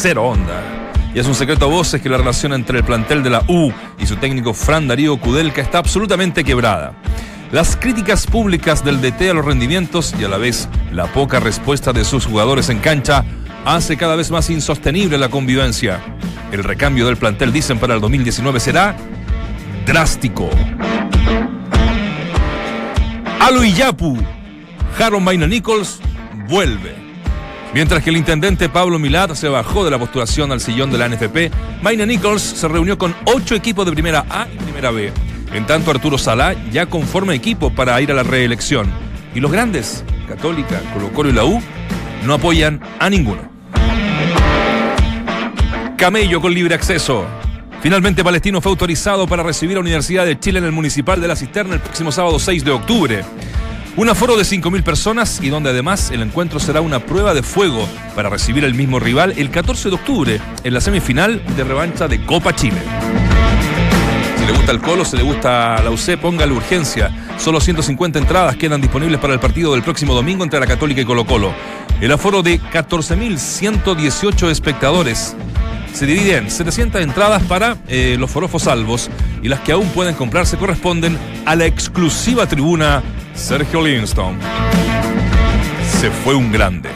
cero onda. Y es un secreto a voces que la relación entre el plantel de la U y su técnico Fran Darío Kudelka está absolutamente quebrada. Las críticas públicas del DT a los rendimientos y a la vez la poca respuesta de sus jugadores en cancha hace cada vez más insostenible la convivencia. El recambio del plantel, dicen, para el 2019 será drástico. Alo Iyapu, Harold Maina Nichols vuelve. Mientras que el intendente Pablo Milad se bajó de la postulación al sillón de la NFP, Maina Nichols se reunió con ocho equipos de primera A y primera B. En tanto, Arturo Salá ya conforma equipo para ir a la reelección. Y los grandes, Católica, Colo Colo y la U, no apoyan a ninguno. Camello con libre acceso. Finalmente Palestino fue autorizado para recibir a Universidad de Chile en el Municipal de la Cisterna el próximo sábado 6 de octubre. Un aforo de 5.000 personas y donde además el encuentro será una prueba de fuego para recibir el mismo rival el 14 de octubre en la semifinal de revancha de Copa Chile. Si le gusta el Colo, si le gusta la UC, póngale urgencia. Solo 150 entradas quedan disponibles para el partido del próximo domingo entre la Católica y Colo Colo. El aforo de 14.118 espectadores se divide en 700 entradas para eh, los forofos salvos y las que aún pueden comprarse corresponden a la exclusiva tribuna Sergio Livingston. Se fue un grande.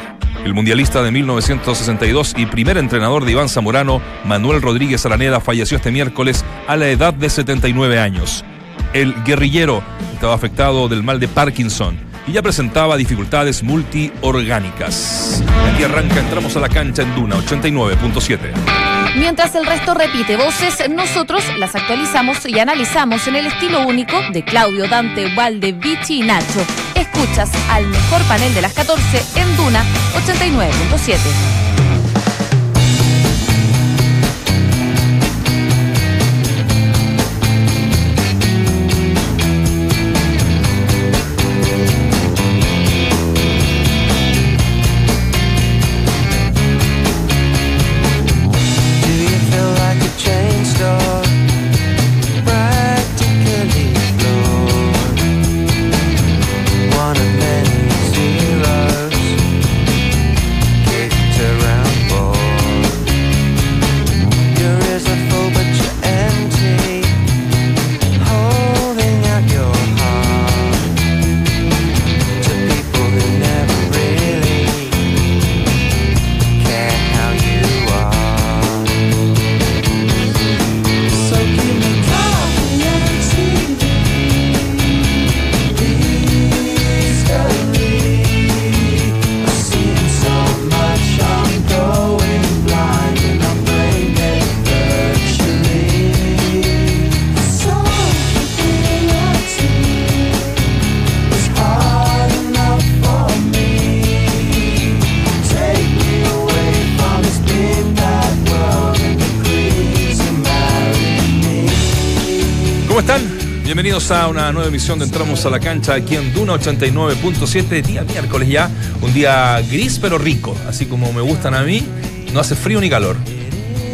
El mundialista de 1962 y primer entrenador de Iván Zamorano, Manuel Rodríguez Araneda, falleció este miércoles a la edad de 79 años. El guerrillero estaba afectado del mal de Parkinson y ya presentaba dificultades multiorgánicas. Aquí arranca, entramos a la cancha en Duna 89.7. Mientras el resto repite voces, nosotros las actualizamos y analizamos en el estilo único de Claudio, Dante, Valde, Vichy y Nacho. Escuchas al mejor panel de las 14 en Duna 89.7. Bienvenidos a una nueva emisión de Entramos a la Cancha aquí en Duna 89.7, día miércoles ya, un día gris pero rico, así como me gustan a mí, no hace frío ni calor.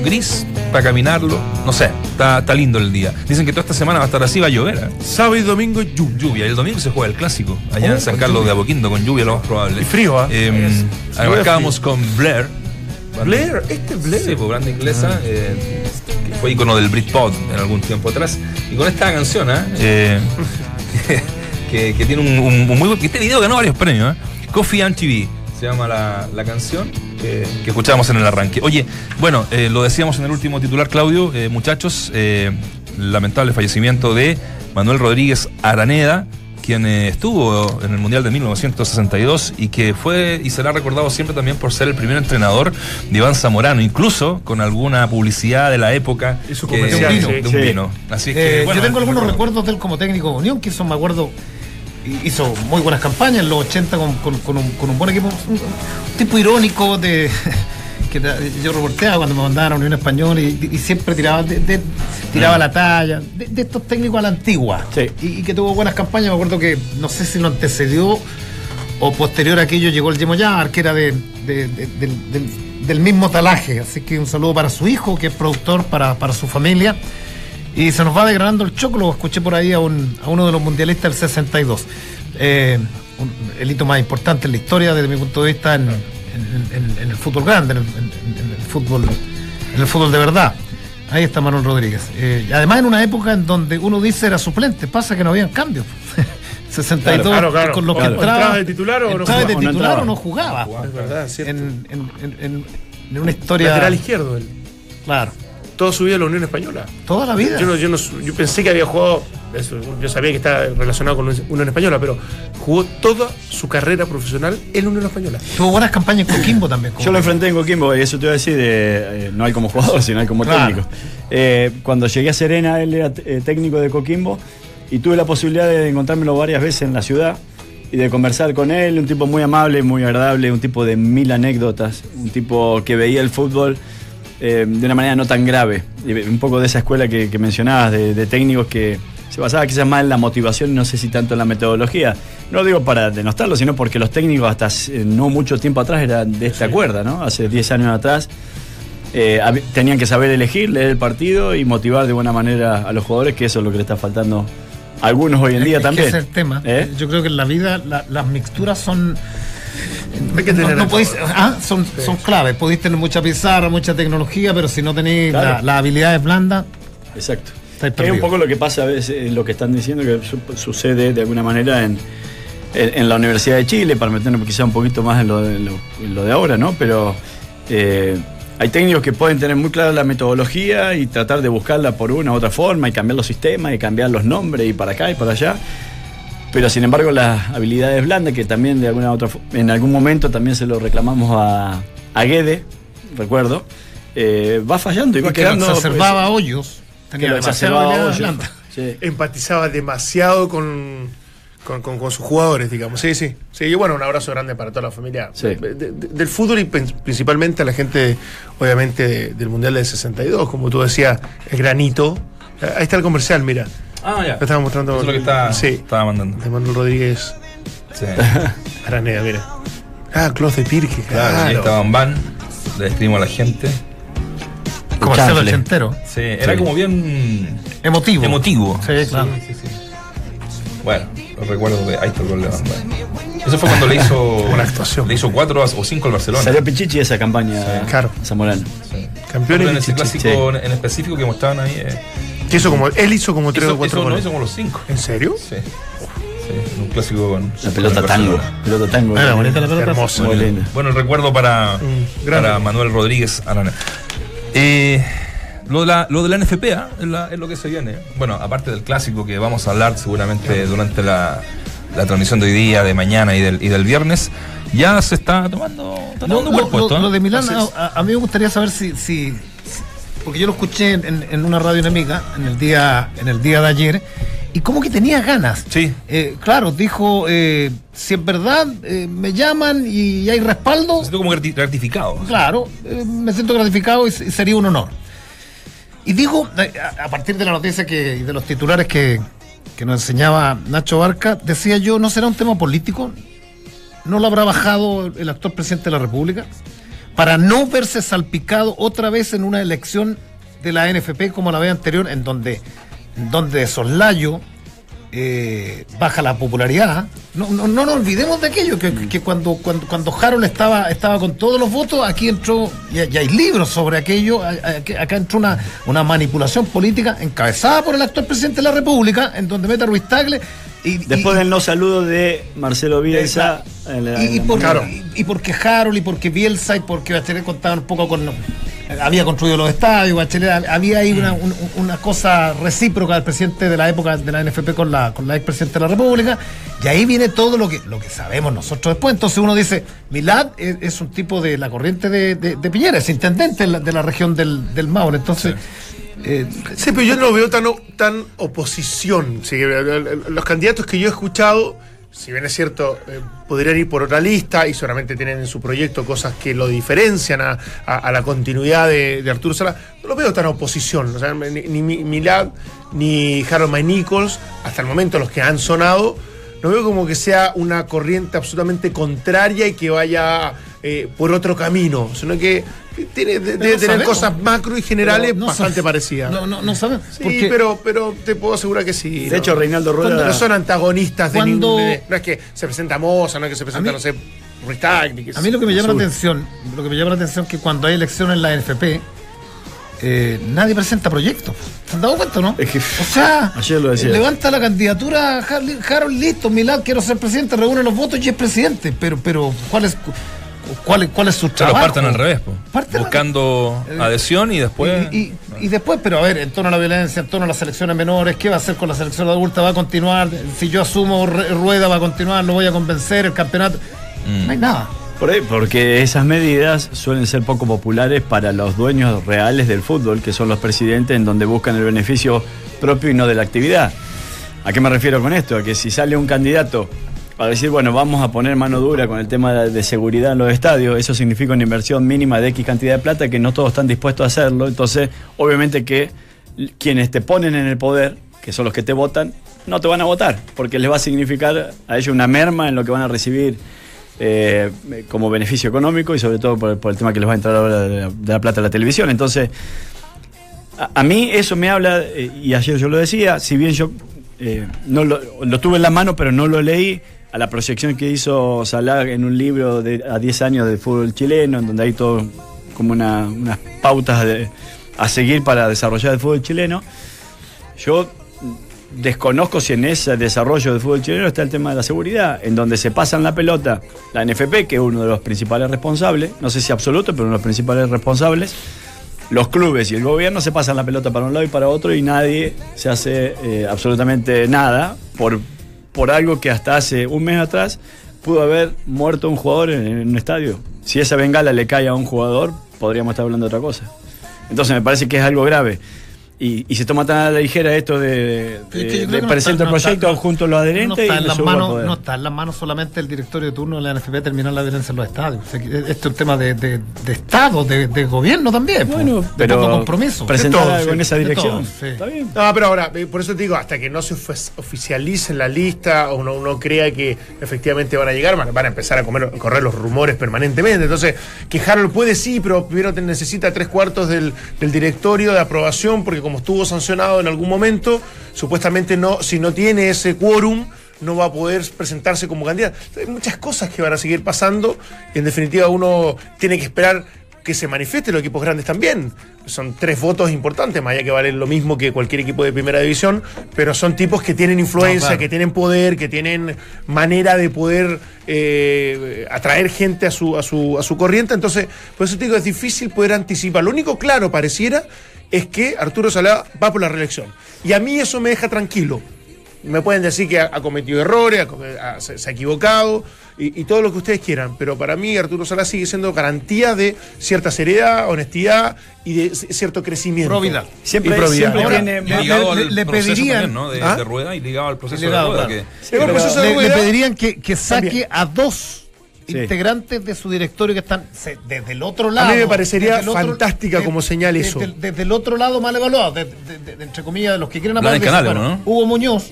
Gris para caminarlo, no sé, está, está lindo el día. Dicen que toda esta semana va a estar así, va a llover. ¿eh? Sábado y domingo lluvia. Lluvia, el domingo se juega el clásico, allá Oh, en San Carlos de Apoquindo, con lluvia lo más probable. Y frío, ¿ah? Eh, arrancábamos con Blair. Blair, este es Blair. Sí, pues banda inglesa, eh, que fue icono del Britpop en algún tiempo atrás. Y con esta canción, eh, que, que tiene un, un- un muy buen. Este video ganó varios premios, ¿eh? Coffee and TV se llama la, la canción que, que escuchábamos en el arranque. Oye, bueno, eh, lo decíamos en el último titular, Claudio, eh, muchachos, eh, lamentable fallecimiento de Manuel Rodríguez Araneda, quien eh, estuvo en el Mundial de 1962 y que fue y será recordado siempre también por ser el primer entrenador de Iván Zamorano, incluso con alguna publicidad de la época Hizo que- de un vino. de un sí. vino. Así que, Eh, bueno, yo tengo algunos recuerdo. recuerdos de él como técnico de Unión, que hizo, me acuerdo, hi- hizo muy buenas campañas en los 80 con, con- con un, con un buen equipo. Un, un tipo irónico de que yo reporteaba cuando me mandaban a Unión Española y, y siempre tiraba, de- de- tiraba la talla, de, de estos técnicos a la antigua. Sí. Y, y que tuvo buenas campañas. Me acuerdo que no sé si lo antecedió o posterior a aquello llegó el Yemoyar, que era de, de- de- del, del- del mismo talaje. Así que un saludo para su hijo, que es productor, para, para su familia. Y se nos va degradando el choclo. Escuché por ahí a, un- a uno de los mundialistas del 62. Eh, un- el hito más importante en la historia, desde mi punto de vista, en, en- en- en el fútbol grande, en el, en- en el fútbol, en el fútbol de verdad. Ahí está Manuel Rodríguez. Eh, y además en una época en donde uno dice era suplente, pasa que no habían cambios. 62 Claro, claro. con los que Claro. entraba, ¿Entraba de titular o no de jugaba? O no no jugaba. Es verdad, es cierto. En, en- en- en- en una historia. Lateral izquierdo, él. Claro. Toda su vida en la Unión Española. Toda la vida. Yo, no- yo, no- yo pensé que había jugado, yo sabía que estaba relacionado con la Unión Española, pero jugó toda su carrera profesional en la Unión Española. Tuvo buenas campañas en Coquimbo también. como- Yo lo enfrenté en Coquimbo y eso te iba a decir, eh, eh, no hay como jugador, sino hay como Claro. técnico. Eh, cuando llegué a Serena, él era eh, técnico de Coquimbo y tuve la posibilidad de encontrármelo varias veces en la ciudad y de conversar con él, un tipo muy amable, muy agradable, un tipo de mil anécdotas, un tipo que veía el fútbol eh, de una manera no tan grave. Un poco de esa escuela que, que mencionabas, de, de técnicos que se basaba quizás más en la motivación y no sé si tanto en la metodología. No lo digo para denostarlo, sino porque los técnicos hasta no mucho tiempo atrás eran de esta cuerda, ¿no? Hace 10 años atrás eh, tenían que saber elegir, leer el partido y motivar de buena manera a los jugadores, que eso es lo que le está faltando a algunos hoy en día Es también. ese es el tema. ¿Eh? Yo creo que en la vida la- las mixturas son. Hay que no- tener no podéis- ah, son, son claves. Podéis tener mucha pizarra, mucha tecnología, pero si no tenéis Claro. la- las habilidades blandas, Exacto. Es un poco lo que pasa a veces, eh, lo que están diciendo que su- sucede de alguna manera en, en- en la Universidad de Chile, para meternos quizá un poquito más en lo de, en lo- de ahora, ¿no? Pero eh, hay técnicos que pueden tener muy clara la metodología y tratar de buscarla por una u otra forma y cambiar los sistemas y cambiar los nombres y para acá y para allá. Pero sin embargo las habilidades blandas, que también de alguna otra en algún momento también se lo reclamamos a, a Guede, recuerdo, eh, va fallando y va que quedando... exacerbaba hoyos. Que Tenía blanda. Sí. Empatizaba demasiado con, con, con- con sus jugadores, digamos. Sí, sí. Sí, y bueno, un abrazo grande para toda la familia. Sí. De- de- del fútbol y principalmente a la gente, obviamente, de- del Mundial del 62, como tú decías, el granito. Eh, Ahí está el comercial, mira. Ah, ya. Lo estaba mostrando. Eso es lo que está, Sí. estaba mandando. De Manuel Rodríguez Sí. Araneda, mira. Ah, Clos de Pirque, Claro, claro. ahí estaba en van. Le escribimos a la gente. Comercial ochentero. Sí, era Sí. como bien Emotivo. emotivo. Sí, claro. sí, sí. Bueno, los recuerdos de ahí está el gol de Van Basten. Eso fue cuando le hizo Una actuación. Le hizo cuatro o cinco al Barcelona. Salió Pichichi esa campaña claro. Zamorano. Sí. Campeón en ese clásico en específico que mostraban ahí. eh, Que hizo como, él hizo como tres o cuatro hizo- no, hizo como los cinco. ¿En serio? Sí. Sí, un clásico con. La pelota con el tango. Pelota tango. Era bonita la pelota. Hermoso. Muy linda. Bueno, el recuerdo para, Mm, para Manuel Rodríguez Arana. Eh, lo, de la, lo de la NFP ¿ah? es, la- es lo que se viene. Bueno, aparte del clásico que vamos a hablar seguramente durante la, la transmisión de hoy día, de mañana y del, y del viernes, ya se está tomando, está tomando lo- cuerpo lo- esto, ¿no? lo de Milán, a- a mí me gustaría saber si, si- si- porque yo lo escuché en, en una radio enemiga en el día, en el día de ayer, y como que tenía ganas. Sí. Eh, claro, dijo, eh, si es verdad, eh, me llaman y hay respaldo, Me siento como grati- gratificado. claro, me siento gratificado y, sería un honor. Y digo, eh, a, partir de la noticia que, y de los titulares que, que nos enseñaba Nacho Barca, decía yo, ¿no será un tema político? ¿No lo habrá bajado el actual presidente de la República? Para no verse salpicado otra vez en una elección de la NFP como la vez anterior, en donde, donde de soslayo eh, baja la popularidad. No, no, no nos olvidemos de aquello, que, que cuando, cuando, cuando Harold estaba, estaba con todos los votos, aquí entró, y, y hay libros sobre aquello, acá entró una, una manipulación política encabezada por el actual presidente de la República, en donde mete Ruiz Tagle. Y, Después y- del no saludo de Marcelo Bielsa. en la- y, en por- Claro. y- y porque Harold y porque Bielsa y porque Bachelet contaban un poco con había construido los estadios, Bachelet había ahí una, un- una cosa recíproca del presidente de la época de la NFP con la con la expresidente de la República y ahí viene todo lo que lo que sabemos nosotros después entonces uno dice Milad es, es un tipo de la corriente de, de, de Piñera es intendente de la, de la región del, del Maule entonces eh, Sí, pero yo no veo tan, tan oposición. El- el- los candidatos que yo he escuchado, si bien es cierto, eh, podrían ir por otra lista y seguramente tienen en su proyecto cosas que lo diferencian a, la continuidad de, Arturo Sala, no lo veo tan oposición. Ni, ni Mi- Milad ni Harold May Nichols, hasta el momento los que han sonado, no veo como que sea una corriente absolutamente contraria y que vaya eh, por otro camino, sino que tiene, de- debe tener sabemos. cosas macro y generales no bastante parecidas. no, no, no sabemos Sí, porque- pero, pero te puedo asegurar que sí. De hecho, Reinaldo Rueda- No son antagonistas de Cuando- ningún. no es que se presenta Moza, no es que se presenta, mí- no sé. Ruiz Tacni, A mí lo que me llama la atención, lo que me llama la atención es que cuando hay elecciones en la NFP, eh, nadie presenta proyectos. ¿Se han dado cuenta, no? Es que- o sea, Ayer lo decía. levanta la candidatura a Har- Harold, listo, Milán, quiero ser presidente, reúne los votos y es presidente. Pero, pero ¿cuál es, cuál es, cuál es su trabajo? partan al revés, po. Parten al- buscando adhesión y después. Y, y- y después, pero a ver, en torno a la violencia, en torno a las selecciones menores, ¿qué va a hacer con la selección adulta? ¿Va a continuar? Si yo asumo Ru- Rueda, ¿va a continuar? ¿Lo voy a convencer? ¿El campeonato? Mm. No hay nada. Por ahí, porque esas medidas suelen ser poco populares para los dueños reales del fútbol, que son los presidentes, en donde buscan el beneficio propio y no de la actividad. ¿A qué me refiero con esto? A que si sale un candidato a decir, bueno, vamos a poner mano dura con el tema de, seguridad en los estadios, eso significa una inversión mínima de X cantidad de plata que no todos están dispuestos a hacerlo. Entonces, obviamente que quienes te ponen en el poder, que son los que te votan, no te van a votar, porque les va a significar a ellos una merma en lo que van a recibir eh, como beneficio económico y sobre todo por, el tema que les va a entrar ahora de la, de la plata a la televisión. Entonces, a, a mí eso me habla, eh, y ayer yo lo decía, si bien yo eh, no lo, lo tuve en la mano, pero no lo leí, a la proyección que hizo Salah en un libro de, a 10 años del fútbol chileno, en donde hay todo como una- unas pautas de- a seguir para desarrollar el fútbol chileno, yo desconozco si en ese desarrollo del fútbol chileno está el tema de la seguridad, en donde se pasan la pelota la NFP, que es uno de los principales responsables, no sé si absoluto, pero uno de los principales responsables, los clubes y el gobierno se pasan la pelota para un lado y para otro y nadie se hace eh, absolutamente nada por, por algo que hasta hace un mes atrás pudo haber muerto un jugador en, un estadio. Si esa bengala le cae a un jugador, podríamos estar hablando de otra cosa. Entonces me parece que es algo grave. Y, y se toma tan a la ligera esto de, Pero es de- que de no presenta el no está- proyecto junto a los adherentes no está, y en lo las manos, no está en las manos solamente del directorio de turno de la NFP terminar la violencia en los estadios. O sea, que Esto es un tema de, de, de Estado, de, de gobierno también. pues, Bueno, de pero poco compromiso. presentar De todo, algo sí, en esa de dirección. todo, sí. Está bien. No, pero ahora, eh, por eso te digo, hasta que no se oficialice la lista o uno, uno crea que efectivamente van a llegar, van, van a empezar a comer- correr los rumores permanentemente. Entonces, que Harold puede sí, pero primero te necesita tres cuartos del, del directorio de aprobación, porque como estuvo sancionado en algún momento, supuestamente no, si no tiene ese quórum, no va a poder presentarse como candidato. Hay muchas cosas que van a seguir pasando y en definitiva uno tiene que esperar que se manifieste los equipos grandes también. Son tres votos importantes, más allá que valen lo mismo que cualquier equipo de primera división, pero son tipos que tienen influencia, No, claro. que tienen poder, que tienen manera de poder eh, atraer gente a su, a, su, a su corriente. Entonces, por eso te digo, es difícil poder anticipar. Lo único claro pareciera es que Arturo Salá va por la reelección. Y a mí eso me deja tranquilo. Me pueden decir que ha, ha cometido errores, ha se, se ha equivocado y, y todo lo que ustedes quieran, pero para mí Arturo Salá sigue siendo garantía de cierta seriedad, honestidad y de cierto crecimiento. Probidad. Siempre, Y probidad. siempre Ahora, tiene. Ligado le- al le proceso pedirían- también, ¿no? De, ¿Ah? de rueda y ligado al proceso Ligado, de rueda. claro. que- de le, pedirían que, que saque También. a dos Sí. integrantes de su directorio que están se- desde el otro lado. mí me parecería el otro- fantástica como señal desde- eso. Desde, desde el otro lado mal evaluado, de- de- de- de- entre comillas, de los que quieren hablar. Canales, ¿no? Hugo Muñoz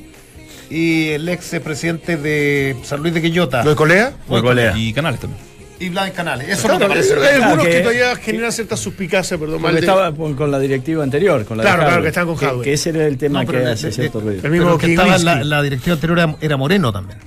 y el ex presidente de San Luis de Quillota. ¿Lo de Colea? Muy colea. Y canales también. Y Blas en Canales. Eso Claro, no me parece. hay algunos que- que, todavía generan cierta suspicacia, perdón, Porque de- estaba con con la directiva anterior, con la de Claro, claro, que estaban con Jadwe. Que, ese era el tema No, que de- hace de- cierto de- ruido. El mismo Pero que estaba en la, la directiva anterior era, era Moreno también.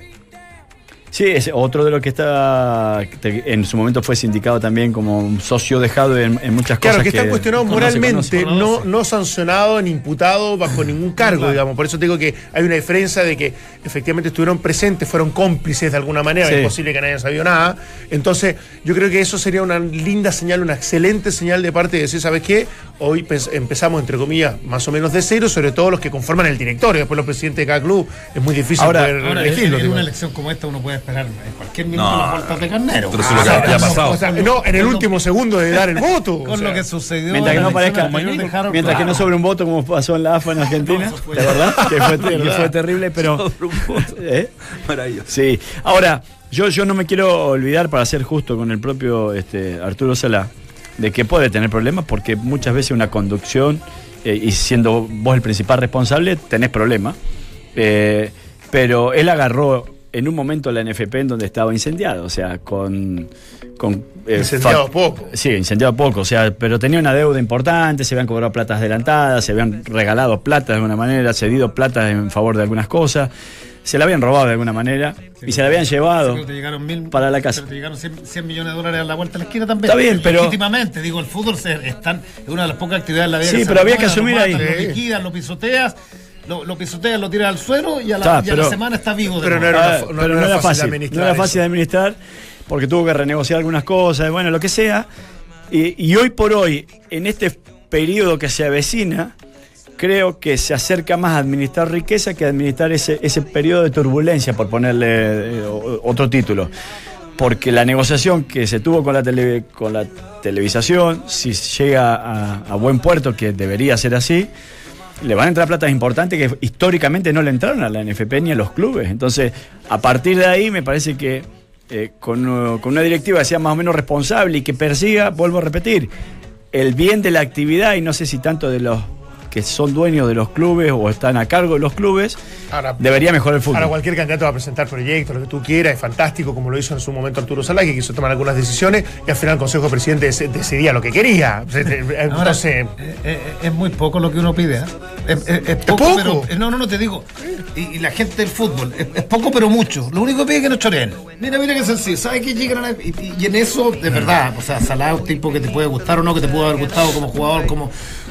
Sí, es otro de los que está, que en su momento fue sindicado también como un socio dejado en, en muchas Claro, cosas. que están cuestionados no se moralmente, conoce. no, no sancionado ni imputado bajo ningún cargo, digamos. Por eso te digo que hay una diferencia de que efectivamente estuvieron presentes, fueron cómplices de alguna manera, Sí. es posible que nadie sabido nada. Entonces, yo creo que eso sería una linda señal, una excelente señal de parte de decir, ¿sabes qué? Hoy empezamos, entre comillas, más o menos de cero, sobre todo los que conforman el directorio. Después los presidentes de cada club, es muy difícil Ahora- poder Ahora, en, elegirlo. en digo. una elección como esta uno puede esperar en cualquier minuto No, las vueltas de carnero. pero eso es lo que Ah, ya ha con- pasado. O sea, con- no, en el último segundo de dar el voto. o Con sea. lo que sucedió. Mientras que en no la parezca, mientras que no sobre un voto como pasó en la AFA en Argentina, No, eso fue- ¿de verdad? Que fue, que fue terrible, pero... ¿Eh? Maravilloso. Sí. Ahora, yo, yo no me quiero olvidar, para ser justo con el propio este, Arturo Salá, de que puede tener problemas porque muchas veces una conducción, eh, y siendo vos el principal responsable, tenés problemas. Eh, pero él agarró en un momento la NFP en donde estaba incendiado, o sea, con... con eh, Incendiado poco. Sí, incendiado poco, o sea, pero tenía una deuda importante, se habían cobrado platas adelantadas, se habían regalado plata de alguna manera, cedido plata en favor de algunas cosas, se la habían robado de alguna manera y se la habían llevado. Pero te llegaron mil, para la casa. pero Te llegaron 100, 100 millones de dólares a la vuelta de la esquina también. Está bien, pero- Legítimamente, digo, el fútbol se- es, tan- es una de las pocas actividades de la vida Sí, pero había que asumir ahí. Lo liquidas, lo pisoteas, lo, lo pisoteas, lo tiras al suelo y a la, Está, y a la pero- semana está vivo de pero no era Ah, pero no, era fácil, de administrar no era eso. fácil de administrar porque tuvo que renegociar algunas cosas, bueno, lo que sea. Y, y hoy por hoy, en este periodo que se avecina, creo que se acerca más a administrar riqueza que a administrar ese, ese periodo de turbulencia, por ponerle eh, otro título. Porque la negociación que se tuvo con la, tele- con la televisación, si llega a, a buen puerto, que debería ser así, le van a entrar platas importantes que históricamente no le entraron a la NFP ni a los clubes. Entonces, a partir de ahí me parece que eh, con, uh, con una directiva que sea más o menos responsable y que persiga, vuelvo a repetir, el bien de la actividad y no sé si tanto de los que son dueños de los clubes o están a cargo de los clubes, Ahora- debería mejorar el fútbol. Ahora cualquier candidato va a presentar proyectos, lo que tú quieras, es fantástico, como lo hizo en su momento Arturo Salá, que quiso tomar algunas decisiones y al final el Consejo de Presidentes dec- decidía lo que quería. Ahora, Entonces, eh, eh, es muy poco lo que uno pide. ¿eh? Es, es- es poco, poco? pero. No, no, no, te digo. Y, y la gente del fútbol, es, poco, pero mucho. Lo único que pide es que no choreen. Mira, mira qué sencillo. ¿Sabes que llegan a la- y, en eso, de verdad, o sea, Salah es un tipo que te puede gustar o no, que te puede haber gustado como jugador, como.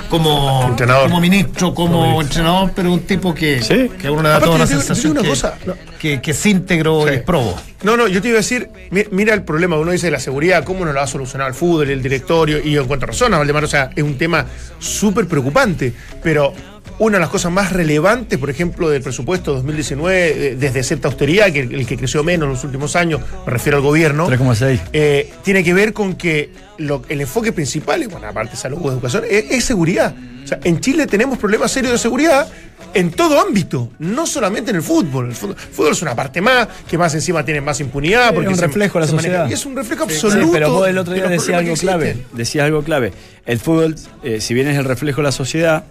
Como Entrenador. como ministro, como, entrenador, pero un tipo que, Sí. que a uno le da Aparte, toda la sensación una que, cosa, no. que, que es íntegro Sí. y es probo. No, no, yo te iba a decir, mi- mira el problema, uno dice de la seguridad, cómo no lo ha solucionado el fútbol, el directorio, y yo encuentro razón, a Valdemar, o sea, es un tema súper preocupante, pero una de las cosas más relevantes, por ejemplo, del presupuesto 2019, eh, desde cierta austeridad, que el, el que creció menos en los últimos años, me refiero al gobierno, 3,6. eh, tiene que ver con que lo- el enfoque principal, y bueno, aparte de salud o educación, es, es seguridad. O sea, en Chile tenemos problemas serios de seguridad en todo ámbito, no solamente en el fútbol. El fútbol, el fútbol es una parte más, que más encima tiene más impunidad. Es Porque un se- reflejo de la maneja- sociedad. Y es un reflejo Sí, absoluto. pero vos el otro día decías algo clave. Decías algo clave. El fútbol, eh, si bien es el reflejo de la sociedad,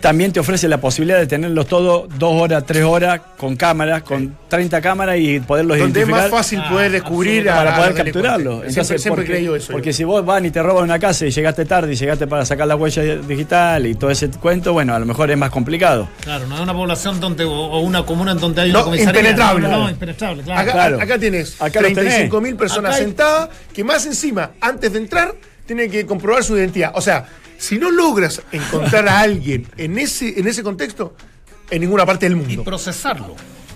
también te ofrece la posibilidad de tenerlos todos dos horas, tres horas, con cámaras, con 30 cámaras y poderlos Donde es identificar. más fácil poder descubrir a, para a poder los capturarlo. delincuentes. Siempre, siempre porque, creí yo eso. porque yo. si vos van y te roban una casa y llegaste tarde y llegaste para sacar la huella digital y todo ese cuento, bueno, a lo mejor es más complicado. Claro, no es una población donde, o, o una comuna en donde hay No, una comisaría. impenetrable. No, no, impenetrable, claro. Acá, claro. acá tienes Acá los tenés. 35 mil personas Acá hay- sentadas que más encima, antes de entrar, tienen que comprobar su identidad. O sea, si no logras encontrar a alguien en ese, en ese contexto, en ninguna parte del y mundo. procesarlo.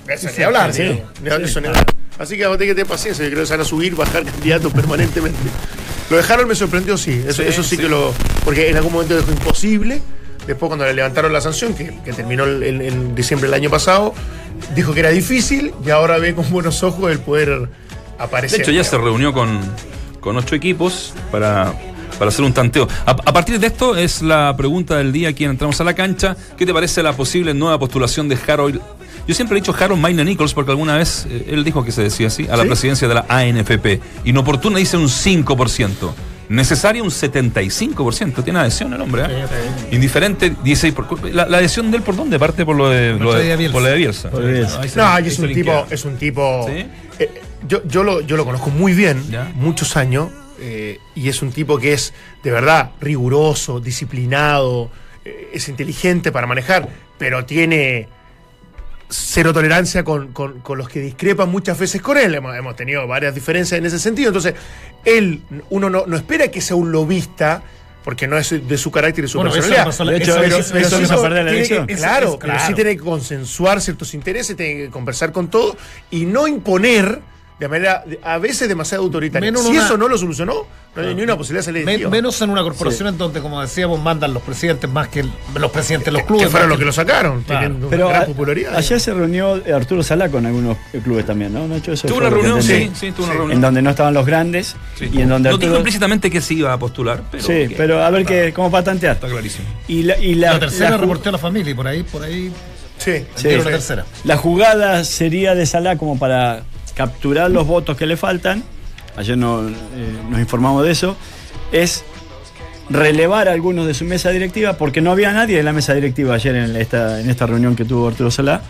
Eso ni hablar, sí. digamos. Ni hablar, eso ni hablar. Así que vos tenés que tener paciencia, yo creo que se van a subir, bajar candidatos permanentemente. Lo de Harold me sorprendió, sí. Eso sí, eso sí, que lo. Porque en algún momento dijo imposible. Después, cuando le levantaron la sanción, que, que terminó en diciembre del año pasado, dijo que era difícil y ahora ve con buenos ojos el poder aparecer. De hecho, ya se reunió con, con ocho equipos para, para hacer un tanteo. A, a partir de esto es la pregunta del día aquí en entramos a la cancha. ¿Qué te parece la posible nueva postulación de Harold? Yo siempre he dicho Harold Maina Nichols porque alguna vez eh, él dijo que se decía así, a la ¿Sí? presidencia de la ANFP. Inoportuna dice un 5%. Necesaria un 75%. Tiene adhesión el hombre. ¿eh? Indiferente 16%. Por, la, la adhesión de él por dónde? Parte por lo de, lo de- de Bielsa. por lo de Bielsa. Por No, es un tipo, es un tipo. ¿Sí? eh, yo, yo, lo, yo lo conozco muy bien, Ya. muchos años, eh, y es un tipo que es de verdad riguroso, disciplinado, eh, es inteligente para manejar, pero tiene cero tolerancia con, con- con los que discrepan muchas veces con él. Hemos, hemos tenido varias diferencias en ese sentido. Entonces, él, uno no, no espera que sea un lobista, porque no es de su carácter y su Bueno, eso personalidad. la- De hecho, eso- eso- eso- eso eso- hizo perder la que- claro, Eso- pero claro. sí tiene que consensuar ciertos intereses, tiene que conversar con todo y no imponer de manera a veces demasiado autoritaria. Menos si una- eso no lo solucionó, no hay ni una posibilidad de Men- menos en una corporación en donde, como decíamos, mandan los presidentes más que el- los presidentes de los clubes. que fueron los que lo sacaron, Claro. tienen Pero una gran a- popularidad. ayer se reunió eh, Arturo Salá con algunos eh, clubes también, ¿no? Nacho, eso Tuvo una reunión, sí, sí, tuvo una Sí. reunión. En donde no estaban los grandes Sí. y en donde no dijo implícitamente que se iba a postular, pero. Sí, que- pero a ver qué, cómo para tantear. Está clarísimo. Y la, y la, La tercera la reportó a la familia y por ahí, por ahí sí, Sí. la tercera. La jugada sería de Salah como para capturar los votos que le faltan. Ayer no, eh, nos informamos de eso. Es relevar a algunos de su mesa directiva porque no había nadie en la mesa directiva ayer en esta, en esta reunión que tuvo Arturo Salá.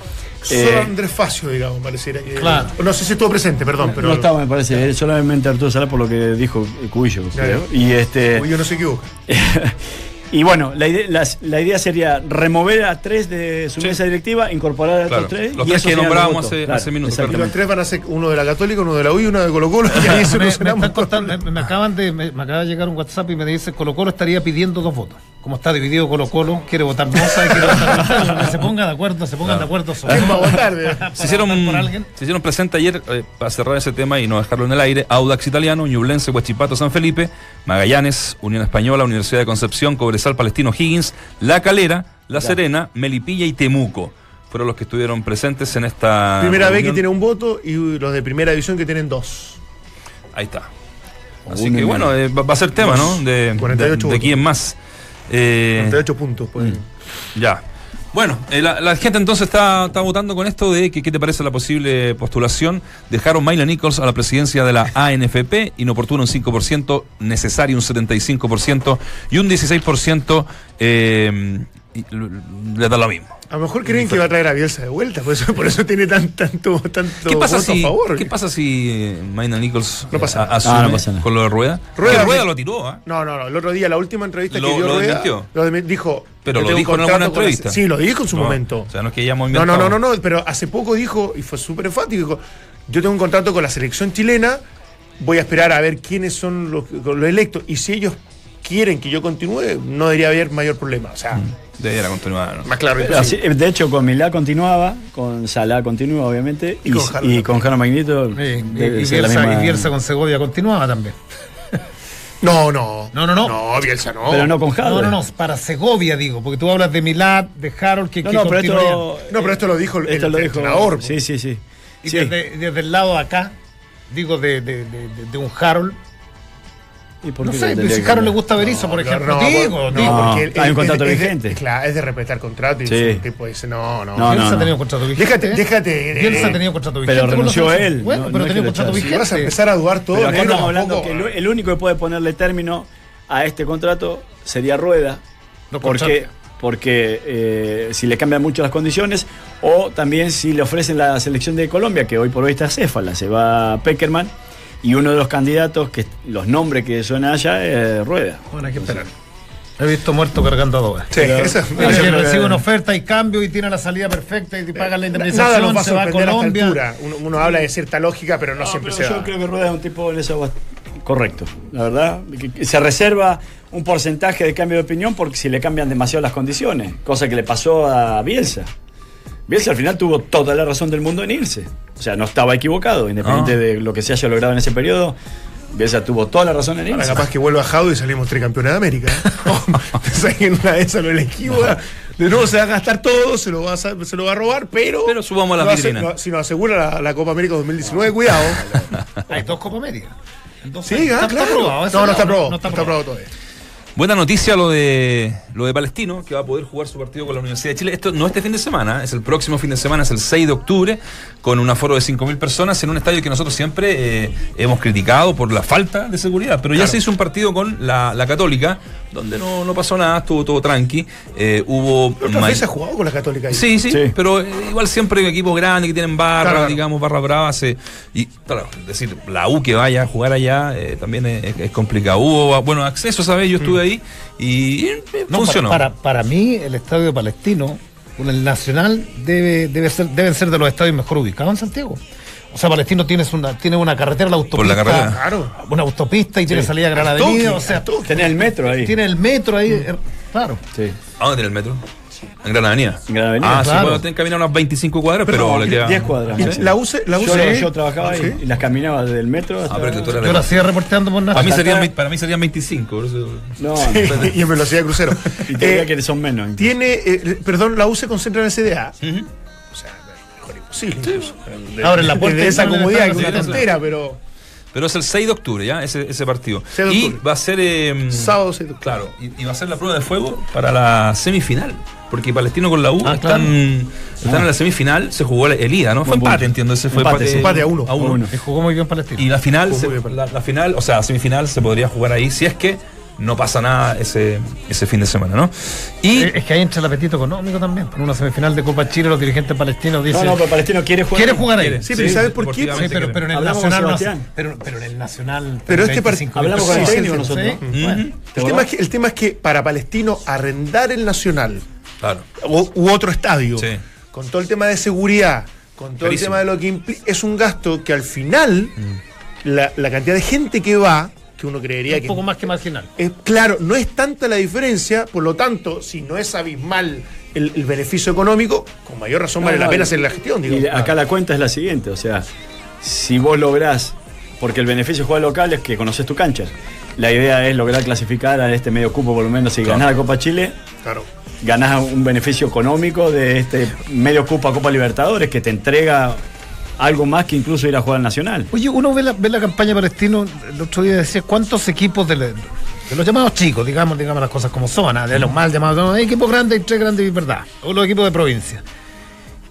Solo Eh, Andrés Facio, digamos, pareciera que. Claro. No sé si estuvo presente, perdón, pero. no estaba, me parece, eh, solamente Arturo Sala por lo que dijo creo. ya. Y este. No se equivoca. y bueno, la idea, las- la idea sería remover a tres de su Sí. mesa directiva, incorporar a Claro. otros tres. Los y tres que nombrábamos hace- hace minutos, Y los tres van a ser uno de la Católica, uno de la U y uno de Colo Colo. Y ahí Me, me solucionamos están contando- me- me acaban de, me, me acaba de llegar un WhatsApp y me dice Colo Colo estaría pidiendo dos votos. Como está dividido Colo Colo, quiere votar Moza y quiere votar. Que se pongan de acuerdo, se pongan de acuerdo sobre ¿Quién va a votar? Se hicieron, votar por alguien. se hicieron presente ayer, eh, para cerrar ese tema y no dejarlo en el aire, Audax Italiano, Ñublense, Huachipato, San Felipe, Magallanes, Unión Española, Universidad de Concepción, Cobresal, Palestino, Higgins, La Calera, La Serena, Melipilla y Temuco. Fueron los que estuvieron presentes en esta. Primera vez que reunión. tiene un voto y los de primera división que tienen dos. Ahí está. Así que bueno, eh, va va a ser tema, ¿no? De, 48 de, de quién más. Eh, 38 puntos, pues. Ya. Bueno, eh, la, la gente entonces está, está votando con esto de que qué te parece la posible postulación de Harold Mayla Nichols a la presidencia de la ANFP, inoportuno un 5%, necesario un 75% y un 16% eh, y le da lo mismo. A lo mejor creen que va a traer a Bielsa de vuelta, por eso, por eso tiene tan, tanto, tanto ¿Qué pasa, voto si, a favor. ¿Qué pasa si eh, Mayla Nichols No pasa eh, nada. asume Ah, no pasa nada. con lo de Rueda? Rueda- Que Rueda lo tiró, ¿ah? No, no, no. El otro día, la última entrevista Lo- que dio lo Rueda, lo dijo. Pero lo dijo en alguna la- entrevista. Sí, lo dijo en su No, momento. O sea, no es que hayamos No, no, no, no, no, pero hace poco dijo, y fue súper enfático, dijo, yo tengo un contrato con la selección chilena, voy a esperar a ver quiénes son los, los electos, y si ellos quieren que yo continúe, no debería haber mayor problema. O sea, Debería continuar. ¿no? más claro. Así, de hecho, con Milá continuaba, con Salah continúa, obviamente, Y y, con Jaro Magnito. Sí, y, Bielsa, misma- y Bielsa con Segovia continuaba también. No, no. No, no, no. No, Bielsa no. Pero no con Jaro. No, no, no, para Segovia digo, porque tú hablas de Milad, de Harold, que, No, que no, pero esto. No, pero esto lo dijo esto el lo dijo. entrenador. Sí, sí, sí. Y Sí. desde, desde el lado de acá, digo, de, de, de, de- de un Harold. ¿Y por No qué sé, tendría si Harold le gusta Berizzo, por No, ejemplo. no, digo, no, digo. No. porque el- hay un contrato es de- vigente. claro, es de respetar contrato y Sí. el tipo dice, no, no. No, Bielsa no, no. tenía un contrato vigente. Déjate, déjate. Bielsa eh, tenía un contrato vigente. Pero renunció él, Bueno, no- pero no es tenía contrato echaron. Si vigente. vas a empezar a dudar todo, Pero acá negro, estamos hablando que el, el único que puede ponerle término a este contrato sería Rueda. Porque porque eh, si le cambian mucho las condiciones o también si le ofrecen la selección de Colombia, que hoy por hoy está céfala, se va Peckerman y uno de los candidatos, que los nombres que suenan allá es Rueda. Bueno, hay que esperar. He visto muerto cargando adobe. Sí, eso- recibe una oferta y cambio y tiene la salida perfecta y te pagan la indemnización, Nada nos va a se va a a Colombia. altura. Uno, uno habla de cierta lógica, pero no, No, siempre pero se yo creo que Rueda es un tipo en eso bast- correcto, la verdad. Se reserva un porcentaje de cambio de opinión porque si le cambian demasiado las condiciones, cosa que le pasó a Bielsa. Bielsa al final tuvo toda la razón del mundo en irse. O sea, no estaba equivocado, independiente Ah. de lo que se haya logrado en ese periodo. Bielsa tuvo toda la razón en Ahora irse. capaz que vuelva a Jado y salimos tricampeones de América. ¿eh? Pensás que en una de esas lo elegimos. De nuevo se va a gastar todo, se lo va a, se lo va a robar, pero. Pero subamos la lo hace- vitrina. lo- Si nos asegura la, la Copa América 2019, cuidado. Hay dos Copa América. Entonces, Sí, ah, está, claro. no, no está lado, aprobado. no está No está aprobado todavía. Buena noticia lo de lo de Palestino, que va a poder jugar su partido con la Universidad de Chile. Esto no este fin de semana, es el próximo fin de semana, es el 6 de octubre, con un aforo de 5.000 personas en un estadio que nosotros siempre eh, hemos criticado por la falta de seguridad. Pero ya se hizo un partido con la, la Católica, donde no, no pasó nada, estuvo todo tranqui. Eh, hubo. Otra vez se ha jugado con la Católica ahí. Sí, sí, Sí. pero eh, igual siempre hay equipos grandes que tienen barra, Claro, digamos, barra brava. se- y claro, decir, la U que vaya a jugar allá eh, también es, es complicado. Hubo, bueno, acceso, ¿sabes? Yo estuve ahí y No, funcionó. Para, para mí, el estadio palestino, con el Nacional, debe, debe ser, deben ser de los estadios mejor ubicados en Santiago. O sea, Palestino tiene una, tiene una carretera, la autopista. Por la carretera. Claro. Una autopista y tiene salida a Gran Avenida. O sea. Tenés el metro ahí. tiene el metro ahí. eh, Claro. Sí. ¿A dónde tiene el metro? En Gran Avenida. En Gran Avenida, Ah, sí, claro. bueno, tienen que caminar unas 25 cuadras, pero, le queda. 10 cuadras. ¿Sí? Sí. La UCE, la Yo, UCE yo trabajaba ¿Ah, ahí sí? y las caminaba desde el metro hasta... Ah, pero que tú eras Yo la hacía reporteando por para, mí Nacional. serían, para mí serían 25. por eso- No, y en velocidad de crucero. y te diría Eh, que son menos. incluso. tiene, eh, perdón, la U se concentra en el CDA. O sea, mejor imposible. De- Abren la puerta de esa comodidad, que una tontera, pero. Pero es el 6 de octubre, ¿ya? Ese, ese partido. 6 de y va a ser. eh, Sábado 6 de octubre. Claro, y, y va a ser la prueba de fuego para la semifinal. Porque Palestino con la U Ah, están, claro. están en la semifinal. Se jugó el, ida, ¿no? Fue empate, punto. entiendo. Ese fue Empate, sí. Empate a uno. A uno. A uno. Y jugó muy bien Palestino. Y la final, se- la, la final, o sea, semifinal se podría jugar ahí si es que no pasa nada ese, ese fin de semana, ¿no? Y Es que ahí entra el apetito económico también. Por una semifinal de Copa Chile, los dirigentes palestinos No, dicen. no, pero Palestino quiere jugar. quiere jugar ahí. Quiere. Sí, pero ¿sabes por qué? Sí, pero, en el nacional. no- pero, pero en el nacional. Pero este 25 part- Hablamos con el Sí, técnico sí, nosotros. ¿no? Bueno. ¿Te El acordás? tema, es que, el tema es que para Palestino arrendar el Nacional claro, u, u otro estadio, Sí. con todo el tema de seguridad, con todo el tema de lo que implica, es un gasto que al final la, la cantidad de gente que va, que uno creería Un que poco más que marginal. es claro, no es tanta la diferencia, por lo tanto, si no es abismal el, el beneficio económico, con mayor razón No, vale no, la pena y- hacer la gestión. Digo. Y acá la cuenta es la siguiente, o sea, si vos lográs, porque el beneficio de jugar local es que conoces tu cancha. La idea es lograr clasificar a este medio cupo, por lo menos si ganás la Copa Chile, Claro. ganás un beneficio económico de este medio cupo a Copa Libertadores que te entrega algo más que incluso ir a jugar al Nacional. Oye, uno ve la, ve la campaña palestino, el otro día decía cuántos equipos de, la- de los llamados chicos, digamos, digamos las cosas como son, ah, de los mal llamados, hay equipos grandes y tres grandes y verdad, o los equipos de provincia.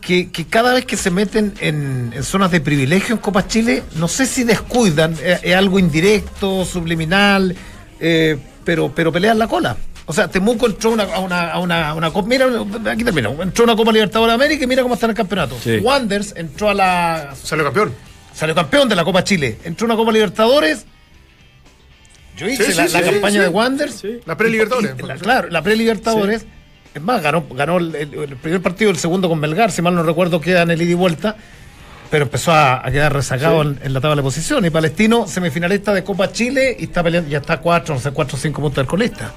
Que, que cada vez que se meten en, en zonas de privilegio en Copa Chile, no sé si descuidan, eh, es, algo indirecto, subliminal, eh, pero, pero pelean la cola. O sea, Temuco entró a una, a una, a una, a una Copa, mira, aquí termino, entró a una Copa Libertadores de América y mira cómo está en el campeonato. Sí. Wanders entró a la Salió campeón. Salió campeón de la Copa Chile. Entró a una Copa Libertadores. Yo hice Sí, sí, la, sí, la sí, campaña sí. de Wanderers. Sí. La pre-Libertadores. Claro, la pre-Libertadores. Es más, ganó, ganó el, primer partido, el segundo con Melgar, si mal no recuerdo, queda en el ida y vuelta. Pero empezó a, a quedar rezagado en, en la tabla de posición. Y Palestino, semifinalista de Copa Chile, y está peleando, ya está a cuatro, no sé, cuatro o cinco puntos del colista.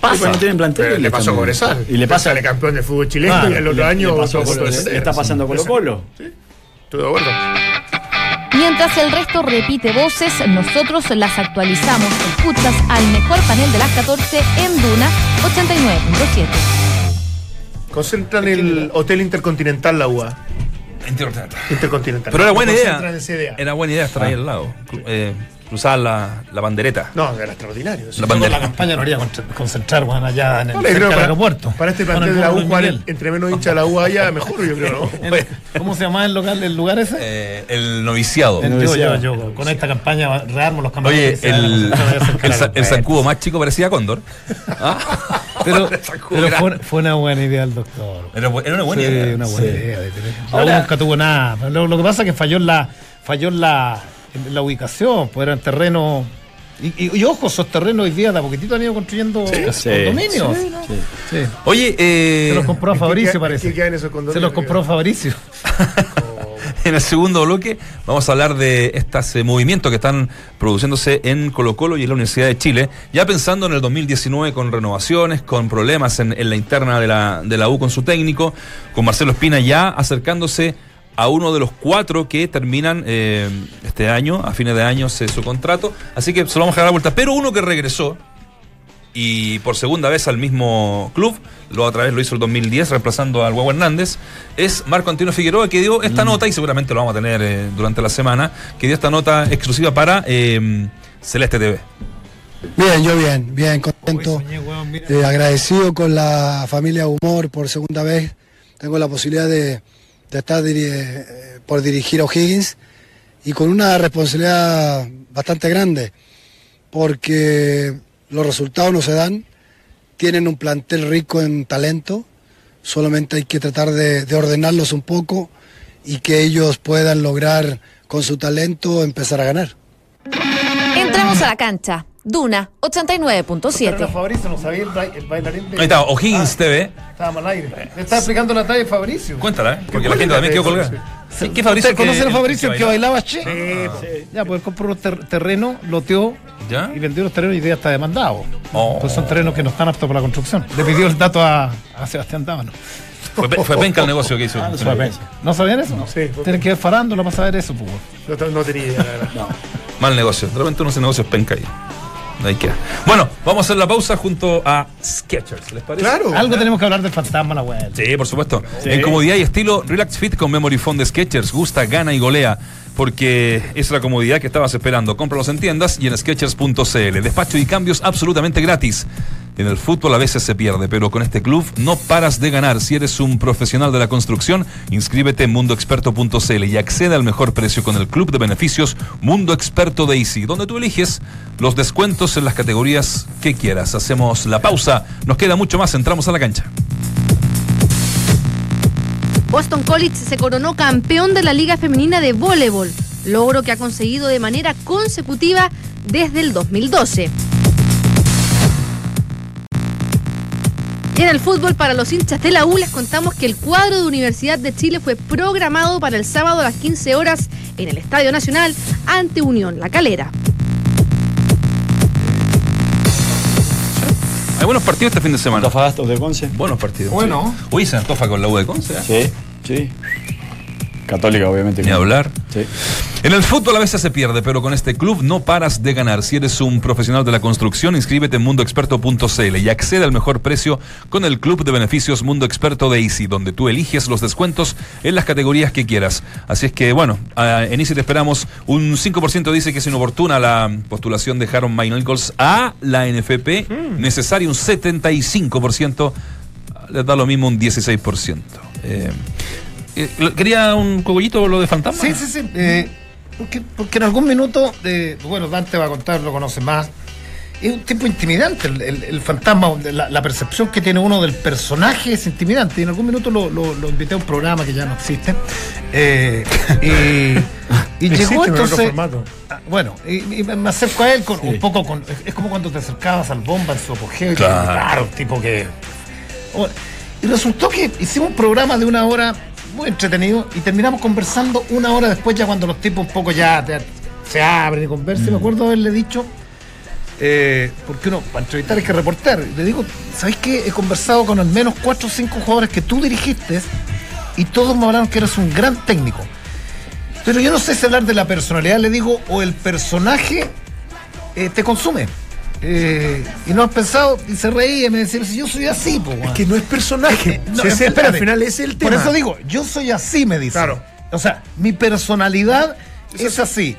Pasa. Pues no tienen plantel. Pero le pasó a también. Cobresal. Y le pasa Sale campeón de fútbol chileno y el otro le- año le, pasó- por le- le está pasando a Colo Colo. Estoy de acuerdo. Mientras el resto repite voces, nosotros las actualizamos. Escuchas al mejor panel de las 14 en Duna 89.7. Concentran el Hotel Intercontinental la UA. Intercontinental. Pero era buena idea. esa idea. Era buena idea estar ahí al lado. Eh, cruzar la, la bandereta. No, era extraordinario. La la campaña lo haría concentrar bueno, allá en el, No, le cerca creo del para, aeropuerto. para este plantel el de la U, entre menos hincha la U haya, mejor, yo creo, ¿no? ¿Cómo se llamaba el local, el lugar ese? Eh, el noviciado. El- yo, yo, Universidad. yo, con esta campaña rearmo los camarotes. Oye, el, el, zancudo más chico parecía Cóndor. Ah. Pero, fue, fue una buena idea el doctor. Era, una buena Sí, idea. una buena Sí. idea. de tener- La Ahora- U nunca tuvo nada. Pero Lo, lo que pasa es que falló en la, falló en la, en la ubicación, pues eran terrenos. Y, y- y ojo, esos terrenos hoy día de a poquitito han ido construyendo Sí. condominios. Sí. Sí. Oye, eh, Se los compró a ¿en qué Fabricio, parece. en esos condominios? Se los compró Fabricio. en el segundo bloque vamos a hablar de estos eh, movimientos que están produciéndose en Colo Colo y en la Universidad de Chile, ya pensando en el 2019 con renovaciones, con problemas en, en la interna de la, de la U con su técnico, con Marcelo Espina ya acercándose a uno de los cuatro que terminan eh, este año, a fines de año, su contrato, así que se lo vamos a dar la vuelta, pero uno que regresó y por segunda vez al mismo club, lo otra vez lo hizo el 2010 reemplazando al Hugo Hernández, es Marco Antonio Figueroa que dio esta nota y seguramente lo vamos a tener eh, durante la semana, que dio esta nota exclusiva para eh, Celeste TV. Bien, yo bien, bien, contento. Eh, agradecido con la familia Humor por segunda vez. Tengo la posibilidad de, de estar eh, por dirigir a O'Higgins y con una responsabilidad bastante grande porque los resultados no se dan, tienen un plantel rico en talento, solamente hay que tratar de, de ordenarlos un poco y que ellos puedan lograr con su talento empezar a ganar. Entramos a la cancha. Duna Pero era 89.7. Fabricio, no sabía el, ba- el bailarín de. Ahí está, O'Higgins TV. Estábamos al aire. Le estaba explicando la talla de Fabricio. Cuéntala, ¿eh? porque la gente también quedó colgada. ¿Qué, qué Fabricio? ¿Usted conoce que- a Fabricio el que bailaba che? Sí. Ya, pues él compró unos ter- terrenos, loteó ¿Ya? y vendió los terrenos y ya está demandado. Oh. Pues son terrenos que no están aptos para la construcción. Le pidió el dato a, a Sebastián Dávanos. Fue, pe- fue penca el negocio que hizo. ¿No sabían eso? Sí, fue- Tienen que ver farándula para saber eso, pues. No, no tenía idea, la verdad. Mal negocio. De repente uno se negocio es penca ahí. Ahí queda. Bueno, vamos a hacer la pausa junto a Sketchers. ¿Les parece? Claro. Algo tenemos que hablar del fantasma la web. Sí, por supuesto. En comodidad y estilo, Relax Fit con Memory Foam de Sketchers. Gusta, gana y golea. Porque es la comodidad que estabas esperando. Cómpralos en tiendas y en Sketchers.cl. Despacho y cambios absolutamente gratis. En el fútbol a veces se pierde, pero con este club no paras de ganar. Si eres un profesional de la construcción, inscríbete en mundoexperto.cl y accede al mejor precio con el club de beneficios Mundo Experto de donde tú eliges los descuentos en las categorías que quieras. Hacemos la pausa, nos queda mucho más, entramos a la cancha. Boston College se coronó campeón de la Liga Femenina de Voleibol, logro que ha conseguido de manera consecutiva desde el 2012. Y en el fútbol, para los hinchas de la U, les contamos que el cuadro de Universidad de Chile fue programado para el sábado a las 15 horas en el Estadio Nacional ante Unión La Calera. Hay buenos partidos este fin de semana. Antofagasta de Conce. Buenos partidos. Bueno. sí. Hoy se antofa con la U de Conce. ¿eh? Sí, sí. Católica, obviamente. Ni hablar. Sí. En el fútbol a veces se pierde, pero con este club no paras de ganar. Si eres un profesional de la construcción, inscríbete en mundoexperto.cl y accede al mejor precio con el club de beneficios Mundo Experto de Easy, donde tú eliges los descuentos en las categorías que quieras. Así es que, bueno, en Easy te esperamos. Un 5% dice que es inoportuna la postulación de Harold Nichols a la NFP. Necesario un 75%. Les da lo mismo un 16%. Eh, eh, ¿Quería un cogollito lo de fantasma? Sí, sí, sí. eh, porque, porque en algún minuto, eh, bueno, Dante va a contar, lo conoce más. Es un tipo intimidante, el, el- el fantasma, la, la percepción que tiene uno del personaje es intimidante. Y en algún minuto lo, lo- lo invité a un programa que ya no existe. eh, y y Existe, llegó entonces. Ah, Bueno, y, y me acerco a él con un poco con. es- como cuando te acercabas al bomba en su apogeo. y Claro. claro, tipo que. Y resultó que hicimos un programa de una hora muy entretenido y terminamos conversando una hora después, ya cuando los tipos un poco ya te- se abren y conversan. Me acuerdo haberle dicho, eh, porque uno para entrevistar hay que reportar. Le digo, ¿sabéis qué? He conversado con al menos cuatro o cinco jugadores que tú dirigiste y todos me hablaron que eres un gran técnico. Pero yo no sé si hablar de la personalidad, le digo, o el personaje eh, te consume. Eh, y no has pensado, y se reía y me decía, si yo soy así, po, Es weón". que no es personaje. No, Si es espérate. al final es el tema. Por eso digo, yo soy así, me dice. Claro. O sea, mi personalidad es así.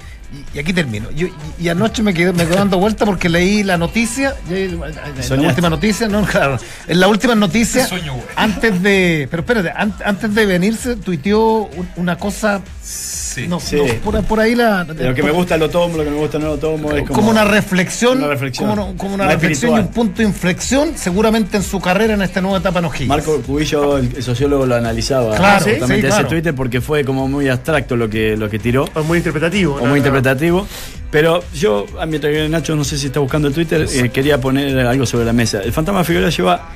Y, y aquí termino. Yo, y, y anoche me quedé, me quedé dando vuelta porque leí la noticia. En la última noticia, no, claro. En la última noticia, Sueño, antes de. Pero espérate, an- antes de venirse, tuiteó un- una cosa. Sí. No, Sí. no, por, por ahí la. Lo que me gusta lo tomo, lo que me gusta no lo tomo. Es como, una reflexión, una reflexión. como, una- como una Más reflexión y un punto de inflexión seguramente en su carrera en esta nueva etapa en O'Higgins. Marco Cubillo, el, sociólogo, lo analizaba Claro, ese. Twitter porque fue como muy abstracto lo que, lo que tiró. Es muy interpretativo. o muy interpretativo. Pero yo, a mientras que Nacho no sé si está buscando el Twitter, eh, quería poner algo sobre la mesa. El Fantasma Figueroa lleva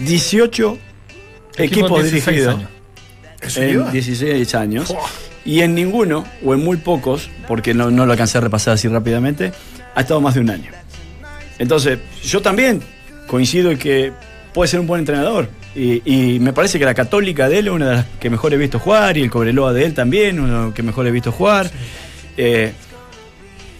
18 equipos 16 dirigidos años. En lleva. 16 años. Y en ninguno, o en muy pocos, porque no, no lo alcancé a repasar así rápidamente, ha estado más de un año. Entonces, yo también coincido en que puede ser un buen entrenador. Y, y me parece que la católica de él es una de las que mejor he visto jugar, y el Cobreloa de él también, uno de los que mejor he visto jugar. Eh,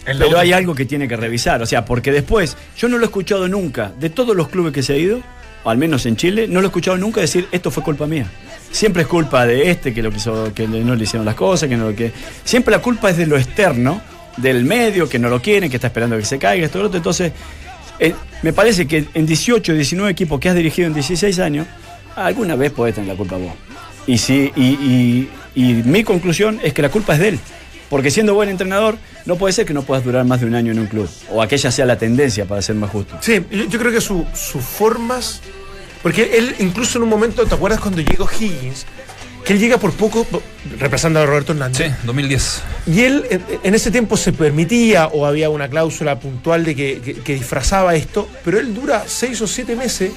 pero hay algo que tiene que revisar, o sea, porque después, yo no lo he escuchado nunca, de todos los clubes que se ha ido, o al menos en Chile, no lo he escuchado nunca decir, esto fue culpa mía. Siempre es culpa de este que, lo quiso, que no le hicieron las cosas, que no lo que. Siempre la culpa es de lo externo, del medio, que no lo quieren, que está esperando que se caiga, esto y lo otro. Entonces, eh, me parece que en 18, 19 equipos que has dirigido en 16 años, alguna vez podés tener la culpa vos. Y, sí, y, mi conclusión es que la culpa es de él. Porque siendo buen entrenador, no puede ser que no puedas durar más de un año en un club. O aquella sea la tendencia, para ser más justo. Sí, yo, creo que su- sus formas. Porque él, incluso en un momento, ¿te acuerdas cuando llegó Higgins? Que él llega por poco, reemplazando a Roberto Hernández. Sí, 2010. Y él en, ese tiempo se permitía o había una cláusula puntual de que, que- que disfrazaba esto, pero él dura seis o siete meses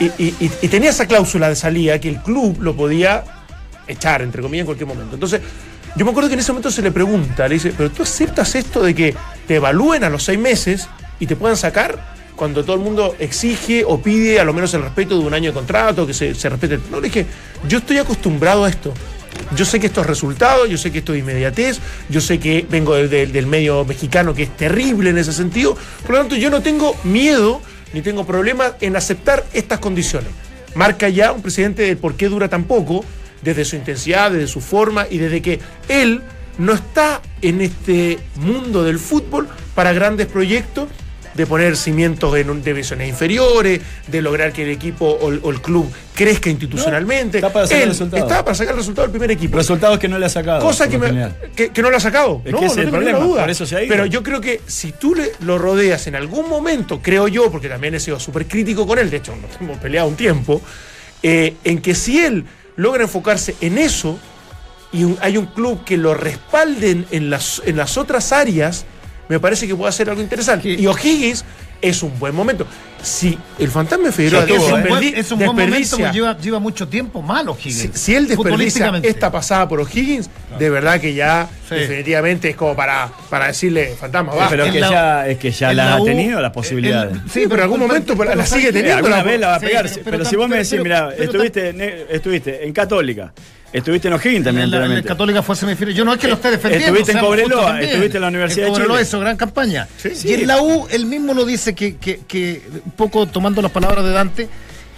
y, y- y- y tenía esa cláusula de salida que el club lo podía echar, entre comillas, en cualquier momento. Entonces, yo me acuerdo que en ese momento se le pregunta, le dice, pero tú aceptas esto de que te evalúen a los seis meses y te puedan sacar cuando todo el mundo exige o pide a lo menos el respeto de un año de contrato, que se, se respete. No, le dije, yo estoy acostumbrado a esto. Yo sé que esto es resultado, yo sé que esto es inmediatez, yo sé que vengo del- del- medio mexicano que es terrible en ese sentido. Por lo tanto, yo no tengo miedo ni tengo problema en aceptar estas condiciones. Marca ya un presidente del por qué dura tan poco, desde su intensidad, desde su forma y desde que él no está en este mundo del fútbol para grandes proyectos de poner cimientos en un- divisiones inferiores, de lograr que el equipo o, el- o el club crezca institucionalmente. No, está para sacar Él resultados. Está para sacar el resultado del primer equipo. Resultados que no le ha sacado. Cosa que, me- que, que no lo ha sacado. Es no, que no es el tengo ninguna problema, duda. por eso se ha ido. Pero yo creo que si tú le, lo rodeas en algún momento, creo yo, porque también he sido súper crítico con él, de hecho nos hemos peleado un tiempo, eh, en que si él logra enfocarse en eso y un- hay un club que lo respalde en las, en las otras áreas, me parece que puede hacer algo interesante. Y O'Higgins es un buen momento. Si el fantasma de Figueroa es, un buen, es un buen momento lleva, lleva mucho tiempo malo si, Higgins. si él desperdicia esta pasada por O'Higgins, de verdad que ya Sí. definitivamente es como para, para decirle fantasma, Sí, va. pero es que la- ya, es que ya la ha tenido las posibilidades. el- Sí, pero en algún momento la- la sigue teniendo. alguna la- vez la va a Sí, pegar. pero- Pero, pero si vos me decís, pero- mira, pero estuviste, estuviste en Católica, estuviste en O'Higgins también En la, en. Católica fue semifinal. Yo no es que lo esté defendiendo. Estuviste en Cobreloa, estuviste en la Universidad de Cobreloa Chile. hizo gran campaña. Sí. Y en la U, él mismo lo dice que, que, que, un poco tomando las palabras de Dante,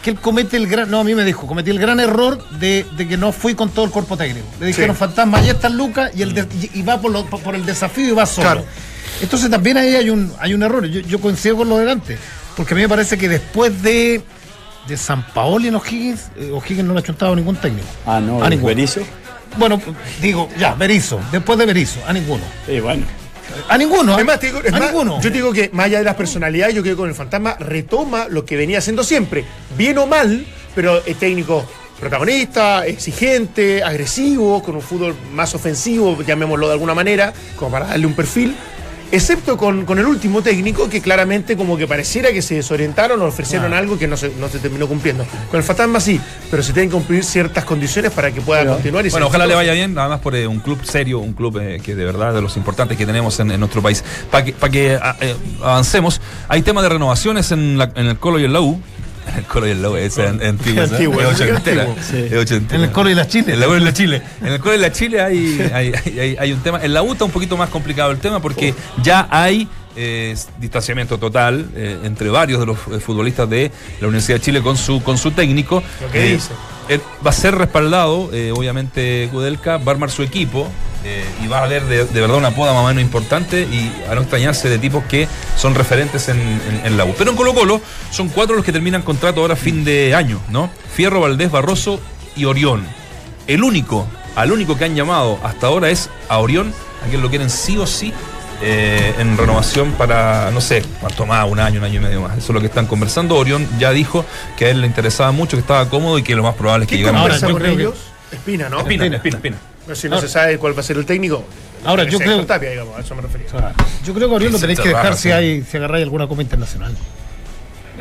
que él comete el gran, no, a mí me dijo, cometí el gran error de, de que no fui con todo el cuerpo técnico. Le dijeron, Sí. fantasma, ahí está Lucas y, el de- y- va por, lo- por el desafío y va solo. Claro. Entonces también ahí hay un, hay un error. Yo, yo coincido con lo de Dante, porque a mí me parece que después de, de San Paoli en O'Higgins, eh, O'Higgins no le ha chuntado a ningún técnico. Ah, no, a ninguno. Berizzo. Bueno, digo, ya, Berizzo, después de Berizzo, a ninguno. Sí, bueno. A ninguno. ¿eh? Es más, te digo- es a más, ninguno. yo te digo que más allá de las personalidades, yo creo que con el fantasma retoma lo que venía haciendo siempre. Bien o mal, pero es técnico protagonista, exigente, agresivo, con un fútbol más ofensivo, llamémoslo de alguna manera, como para darle un perfil. Excepto con, con el último técnico, que claramente como que pareciera que se desorientaron o ofrecieron algo que no se, no se terminó cumpliendo. Con el fantasma sí, pero se tienen que cumplir ciertas condiciones para que pueda continuar. Y Bueno, ojalá le vaya bien, además por eh, un club serio, un club eh, que de verdad de los importantes que tenemos en, en nuestro país. Para que, pa' que ah, eh, avancemos, hay tema de renovaciones en, la- en el Colo y el la U. En el Colo y el la U, es. Antiguo, Es es ochentera, antiguo. es ochentera. En el Colo y la Chile. En la U y la Chile. En el Colo y la Chile hay, hay, hay- hay un tema. En la U está un poquito más complicado el tema porque ya hay eh, distanciamiento total eh, entre varios de los eh, futbolistas de la Universidad de Chile con su, con su técnico. Lo que Eh, dice. Eh, va a ser respaldado, eh, obviamente, Kudelka, va a armar su equipo eh, y va a haber de, verdad una poda más o menos importante y a no extrañarse de tipos que son referentes en, en- la U. Pero en Colo Colo son cuatro los que terminan contrato ahora fin de año, ¿no? Fierro, Valdés, Barroso y Orión. El único, al único que han llamado hasta ahora es a Orión, a quien lo quieren sí o sí eh, en renovación para, no sé, cuánto más, un año, un año y medio más. Eso es lo que están conversando. Orión ya dijo que a él le interesaba mucho, que estaba cómodo y que lo más probable es que ¿Quién llegara a con que- ellos? Espina, ¿no? Espina, Espina, Espina. No, si no se sabe cuál va a ser el técnico. Ahora, yo creo- Tapia, digamos, a eso me refería. Yo creo que a Oriol lo tenéis que dejar si, sí. hay, si agarráis alguna copa internacional.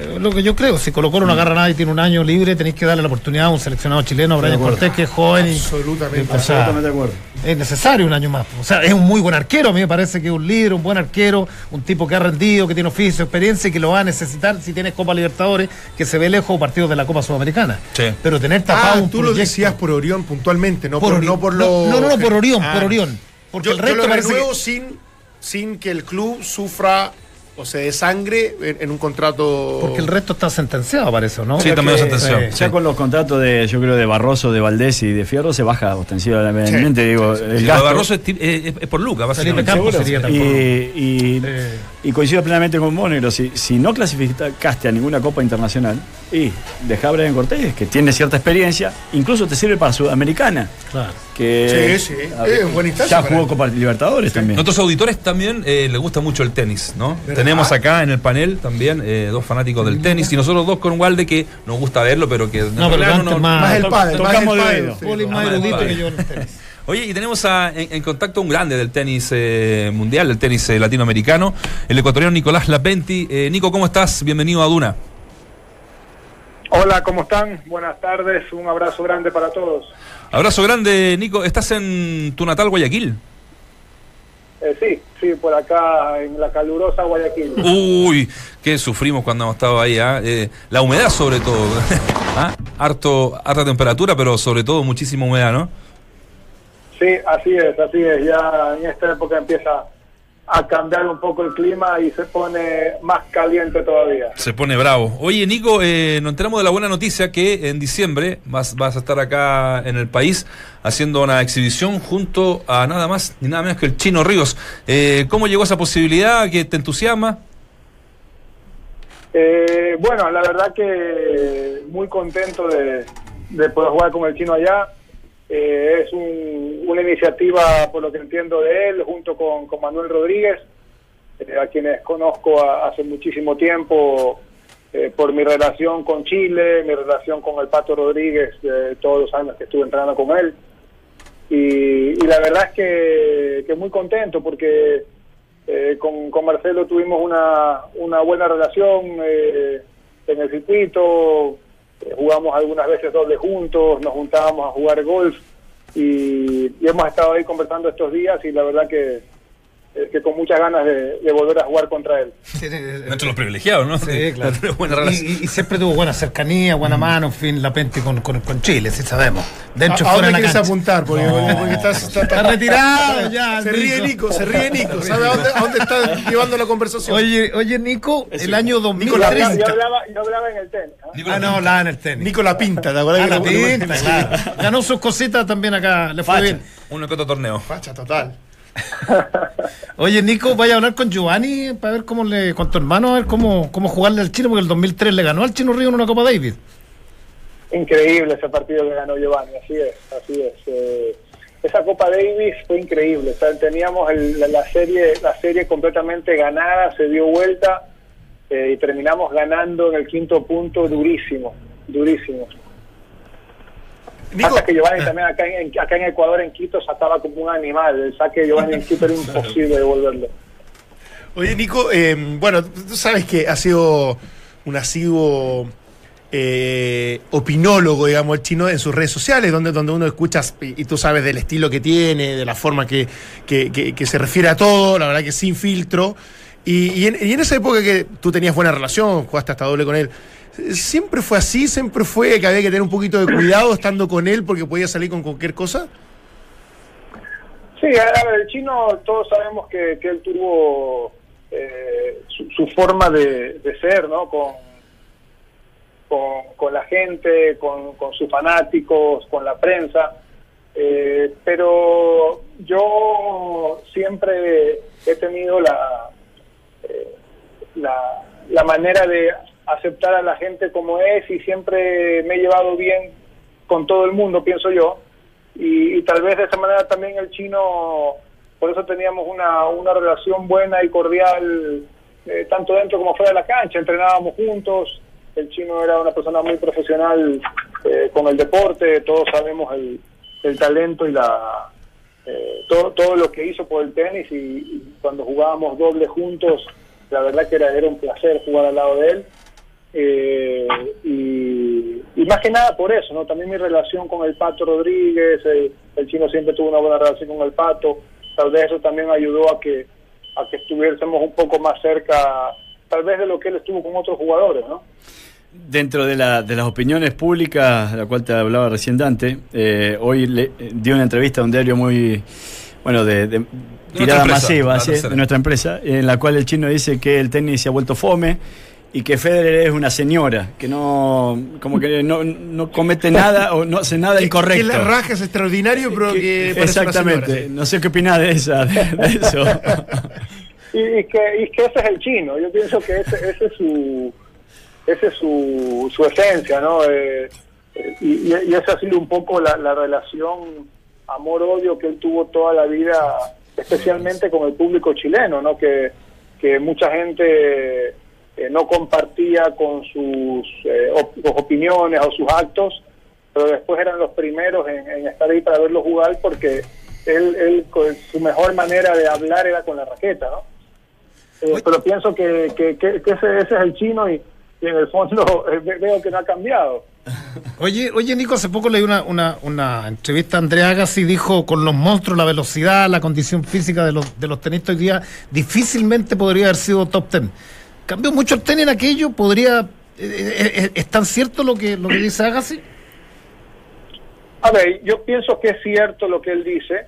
Eh, lo que yo creo, si Colo Colo no agarra nada y tiene un año libre, tenéis que darle la oportunidad a un seleccionado chileno, a Brian. Cortés, que es joven y Absolutamente. o sea, Absolutamente de acuerdo. es necesario un año más. O sea, es un muy buen arquero, a mí me parece que es un líder, un buen arquero, un tipo que ha rendido, que tiene oficio, experiencia y que lo va a necesitar si tienes Copa Libertadores, que se ve lejos o partidos de la Copa Sudamericana. Sí. Pero tener tapado Ah, un tú lo decías por Orión puntualmente, no por, Por no por lo. no, no, no, por Orión, Ah. por Orión. Porque Yo, el yo resto lo parece que- sin, sin que el club sufra o se desangre en, en un contrato. Porque el resto está sentenciado, parece, ¿no? Sí, está medio Que- sentenciado. eh, Sí. Ya con los contratos de, yo creo, de Barroso, de Valdés y de Fierro se baja ostensiblemente, digo, el Lo de gasto. Barroso es, eh, es- es por Luca, Felipe básicamente. Campos sería y, tampoco. y, Eh. y coincido plenamente con vos, Negro. Si, si no clasificaste a ninguna Copa Internacional, y deja a Brian Cortés, que tiene cierta experiencia, incluso te sirve para Sudamericana. Claro. Que Sí, sí, a- instancia ya jugó. Copa Libertadores también. Nuestros auditores también eh, les gusta mucho el tenis, ¿no? ¿Verdad? Tenemos acá en el panel también eh, dos fanáticos del tenis y nosotros dos con Walde que nos gusta verlo, pero que No, pero Dante es más- Más el más tocamos el más Ah, erudito que yo en tenis. Oye, y tenemos a- en, en contacto un grande del tenis eh, mundial, del tenis eh, latinoamericano, el ecuatoriano Nicolás Lapenti. Eh, Nico, ¿cómo estás? Bienvenido a Duna. Hola, ¿cómo están? Buenas tardes, un abrazo grande para todos. Abrazo grande, Nico. ¿Estás en tu natal Guayaquil? Eh, sí, sí, por acá en la calurosa Guayaquil. Uy, qué sufrimos cuando hemos estado ahí. ¿ah? Eh, la humedad sobre todo. ¿Ah? Harto, harta temperatura, pero sobre todo muchísima humedad, ¿no? Sí, así es, así es. Ya en esta época empieza a cambiar un poco el clima y se pone más caliente todavía. Se pone bravo. Oye, Nico, eh, nos enteramos de la buena noticia que en diciembre vas, vas a estar acá en el país haciendo una exhibición junto a nada más ni nada menos que el Chino Ríos. Eh, ¿Cómo llegó esa posibilidad? ¿Que te entusiasma? Eh, bueno, la verdad que muy contento de, de poder jugar con el chino allá. Eh, es un- una iniciativa, por lo que entiendo de él, junto con, Manuel Rodríguez, eh, a quienes conozco a- hace muchísimo tiempo eh, por mi relación con Chile, mi relación con el Pato Rodríguez, de todos los años que estuve entrenando con él. Y, y la verdad es que, que muy contento porque eh, con, con Marcelo tuvimos una, una buena relación eh, en el circuito, eh, jugamos algunas veces doble juntos, nos juntábamos a jugar golf y, y hemos estado ahí conversando estos días y la verdad que, que con muchas ganas de, de volver a jugar contra él. Entre los privilegiados, ¿no? Sí, claro. Tener buena relación. Y, y- y siempre tuvo buena cercanía, buena mano, en fin, la Penti con, con, con Chile, sí sabemos. Dentro ¿A, a fuera dónde de la quieres apuntar? Porque, No. porque estás, está- Está retirado ya, Se ríe Nico. Se ríe Nico. ¿Sabe a dónde, a dónde está llevando la conversación? Oye, oye, Nico, el año Yo, 2030. yo hablaba, yo hablaba en el tenis. ¿ah? Ah, no, la en el tenis. Nico la pinta, ¿te acuerdas? Ah, que la pinta, claro. Ganó sus cositas también acá, le fue Facha. bien. Uno que otro torneo. Facha total. Oye, Nico, vaya a hablar con Giovanni para ver cómo le, con tu hermano, a ver cómo, cómo jugarle al chino, porque el 2003 le ganó al chino Río en una Copa David. Increíble ese partido que ganó Giovanni, así es, así es. Eh, esa Copa Davis fue increíble, o sea, teníamos el- la, serie la serie completamente ganada, se dio vuelta eh, y terminamos ganando en el quinto punto durísimo, durísimo. Hasta que Giovanni también acá en, acá en Ecuador, en Quito, saltaba como un animal. El saque de Giovanni en Quito era imposible devolverlo. Oye, Nico, eh, bueno, tú sabes que ha sido un asiduo eh, opinólogo, digamos, el chino en sus redes sociales, donde, donde uno escucha y, y tú sabes del estilo que tiene, de la forma que, que- que- que se refiere a todo, la verdad que sin filtro. Y, y en, y en esa época que tú tenías buena relación, jugaste hasta doble con él, ¿siempre fue así? ¿Siempre fue que había que tener un poquito de cuidado estando con él porque podía salir con cualquier cosa? Sí, a ver, el chino, todos sabemos que, que él tuvo eh, su, su forma de, de ser, ¿no? Con, con, con la gente, con, con sus fanáticos, con la prensa. Eh, pero yo siempre he tenido la, eh, la, la manera de aceptar a la gente como es y siempre me he llevado bien con todo el mundo, pienso yo. Y, tal vez de esa manera también el chino, por eso teníamos una, una relación buena y cordial, eh, tanto dentro como fuera de la cancha, entrenábamos juntos, el chino era una persona muy profesional eh, con el deporte, todos sabemos el, el talento y la eh, todo, todo lo que hizo por el tenis y, y cuando jugábamos doble juntos, la verdad que era, era un placer jugar al lado de él. Eh, y, y más que nada por eso, ¿no? También mi relación con el Pato Rodríguez, el, el chino siempre tuvo una buena relación con el Pato, tal vez eso también ayudó a que a que estuviésemos un poco más cerca, tal vez de lo que él estuvo con otros jugadores, ¿no? Dentro de, la- de las opiniones públicas, de la cual te hablaba recién Dante, eh, hoy le, eh, dio una entrevista a un diario muy, bueno, de, de tirada empresa, masiva, sí, de nuestra empresa, en la cual el chino dice que el tenis se ha vuelto fome y que Federer es una señora, que no, como que no, no comete nada o no hace nada Que- incorrecto. Que la raja es extraordinario, pero que, parece una Exactamente, señora, sí. no sé qué opinás de, esa, de, de eso. Y, y que, y que ese es el chino, yo pienso que ese, ese es su ese es su, su esencia, ¿no? Eh, eh, y, y esa ha sido un poco la, la relación amor-odio que él tuvo toda la vida, especialmente con el público chileno, ¿no? Que, que mucha gente eh, no compartía con sus eh, op- opiniones o sus actos, pero después eran los primeros en, en estar ahí para verlo jugar porque él, él con su mejor manera de hablar era con la raqueta, ¿no? Eh, pero pienso que, que, que- que ese, ese es el chino y, y en el fondo eh, ve- veo que no ha cambiado. Oye, oye, Nico, hace poco leí una, una, una entrevista a Andrea Agassi, dijo con los monstruos, la velocidad, la condición física de los, de los tenistas hoy día, difícilmente podría haber sido top ten. Cambió mucho el tenis en aquello, podría... eh, eh, eh, ¿Es tan cierto lo que, lo que dice Agassi? A ver, yo pienso que es cierto lo que él dice,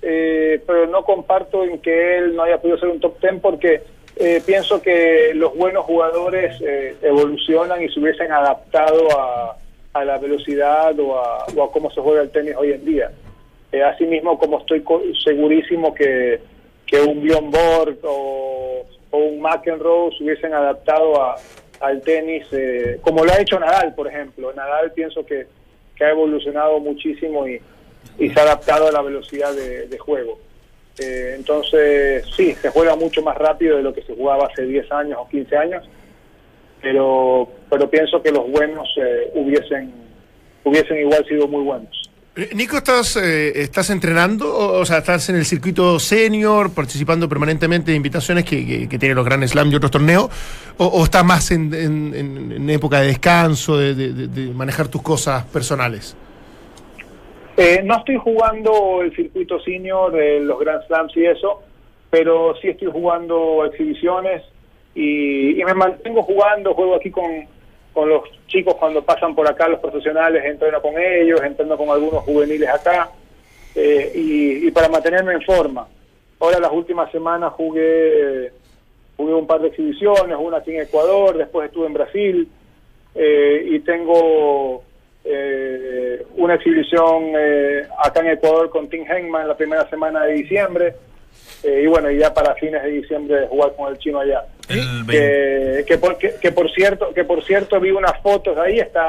pero no comparto en que él no haya podido ser un top ten porque eh, pienso que los buenos jugadores evolucionan y se hubiesen adaptado a, a la velocidad o a, o a cómo se juega el tenis hoy en día. Asimismo, como estoy segurísimo que, que un Bjorn Borg o, o un McEnroe se hubiesen adaptado a, al tenis, eh, como lo ha hecho Nadal, por ejemplo. Nadal pienso que, que ha evolucionado muchísimo y, y se ha adaptado a la velocidad de, de juego. Eh, entonces, sí, se juega mucho más rápido de lo que se jugaba hace 10 años o 15 años, pero, pero pienso que los buenos eh, hubiesen, hubiesen igual sido muy buenos. Eh, Nico, ¿estás, eh, ¿estás entrenando? O, sea, ¿estás en el circuito senior, participando permanentemente de invitaciones que, que, que tiene los Grand Slam y otros torneos? ¿O, o estás más en, en- época de descanso, de, manejar tus cosas personales? Eh, no estoy jugando el circuito senior los Grand Slams y eso, pero sí estoy jugando exhibiciones y me mantengo jugando, juego aquí con, con los chicos cuando pasan por acá los profesionales, entreno con ellos, entreno con algunos juveniles acá eh, y, para mantenerme en forma. Ahora las últimas semanas jugué, jugué un par de exhibiciones, una aquí en Ecuador, después estuve en Brasil eh, y tengo eh, una exhibición eh, acá en Ecuador con Tim Henman la primera semana de diciembre eh, y bueno, y ya para fines de diciembre jugar con el chino allá. El Que, que, por, que, que por cierto que por cierto vi unas fotos ahí está,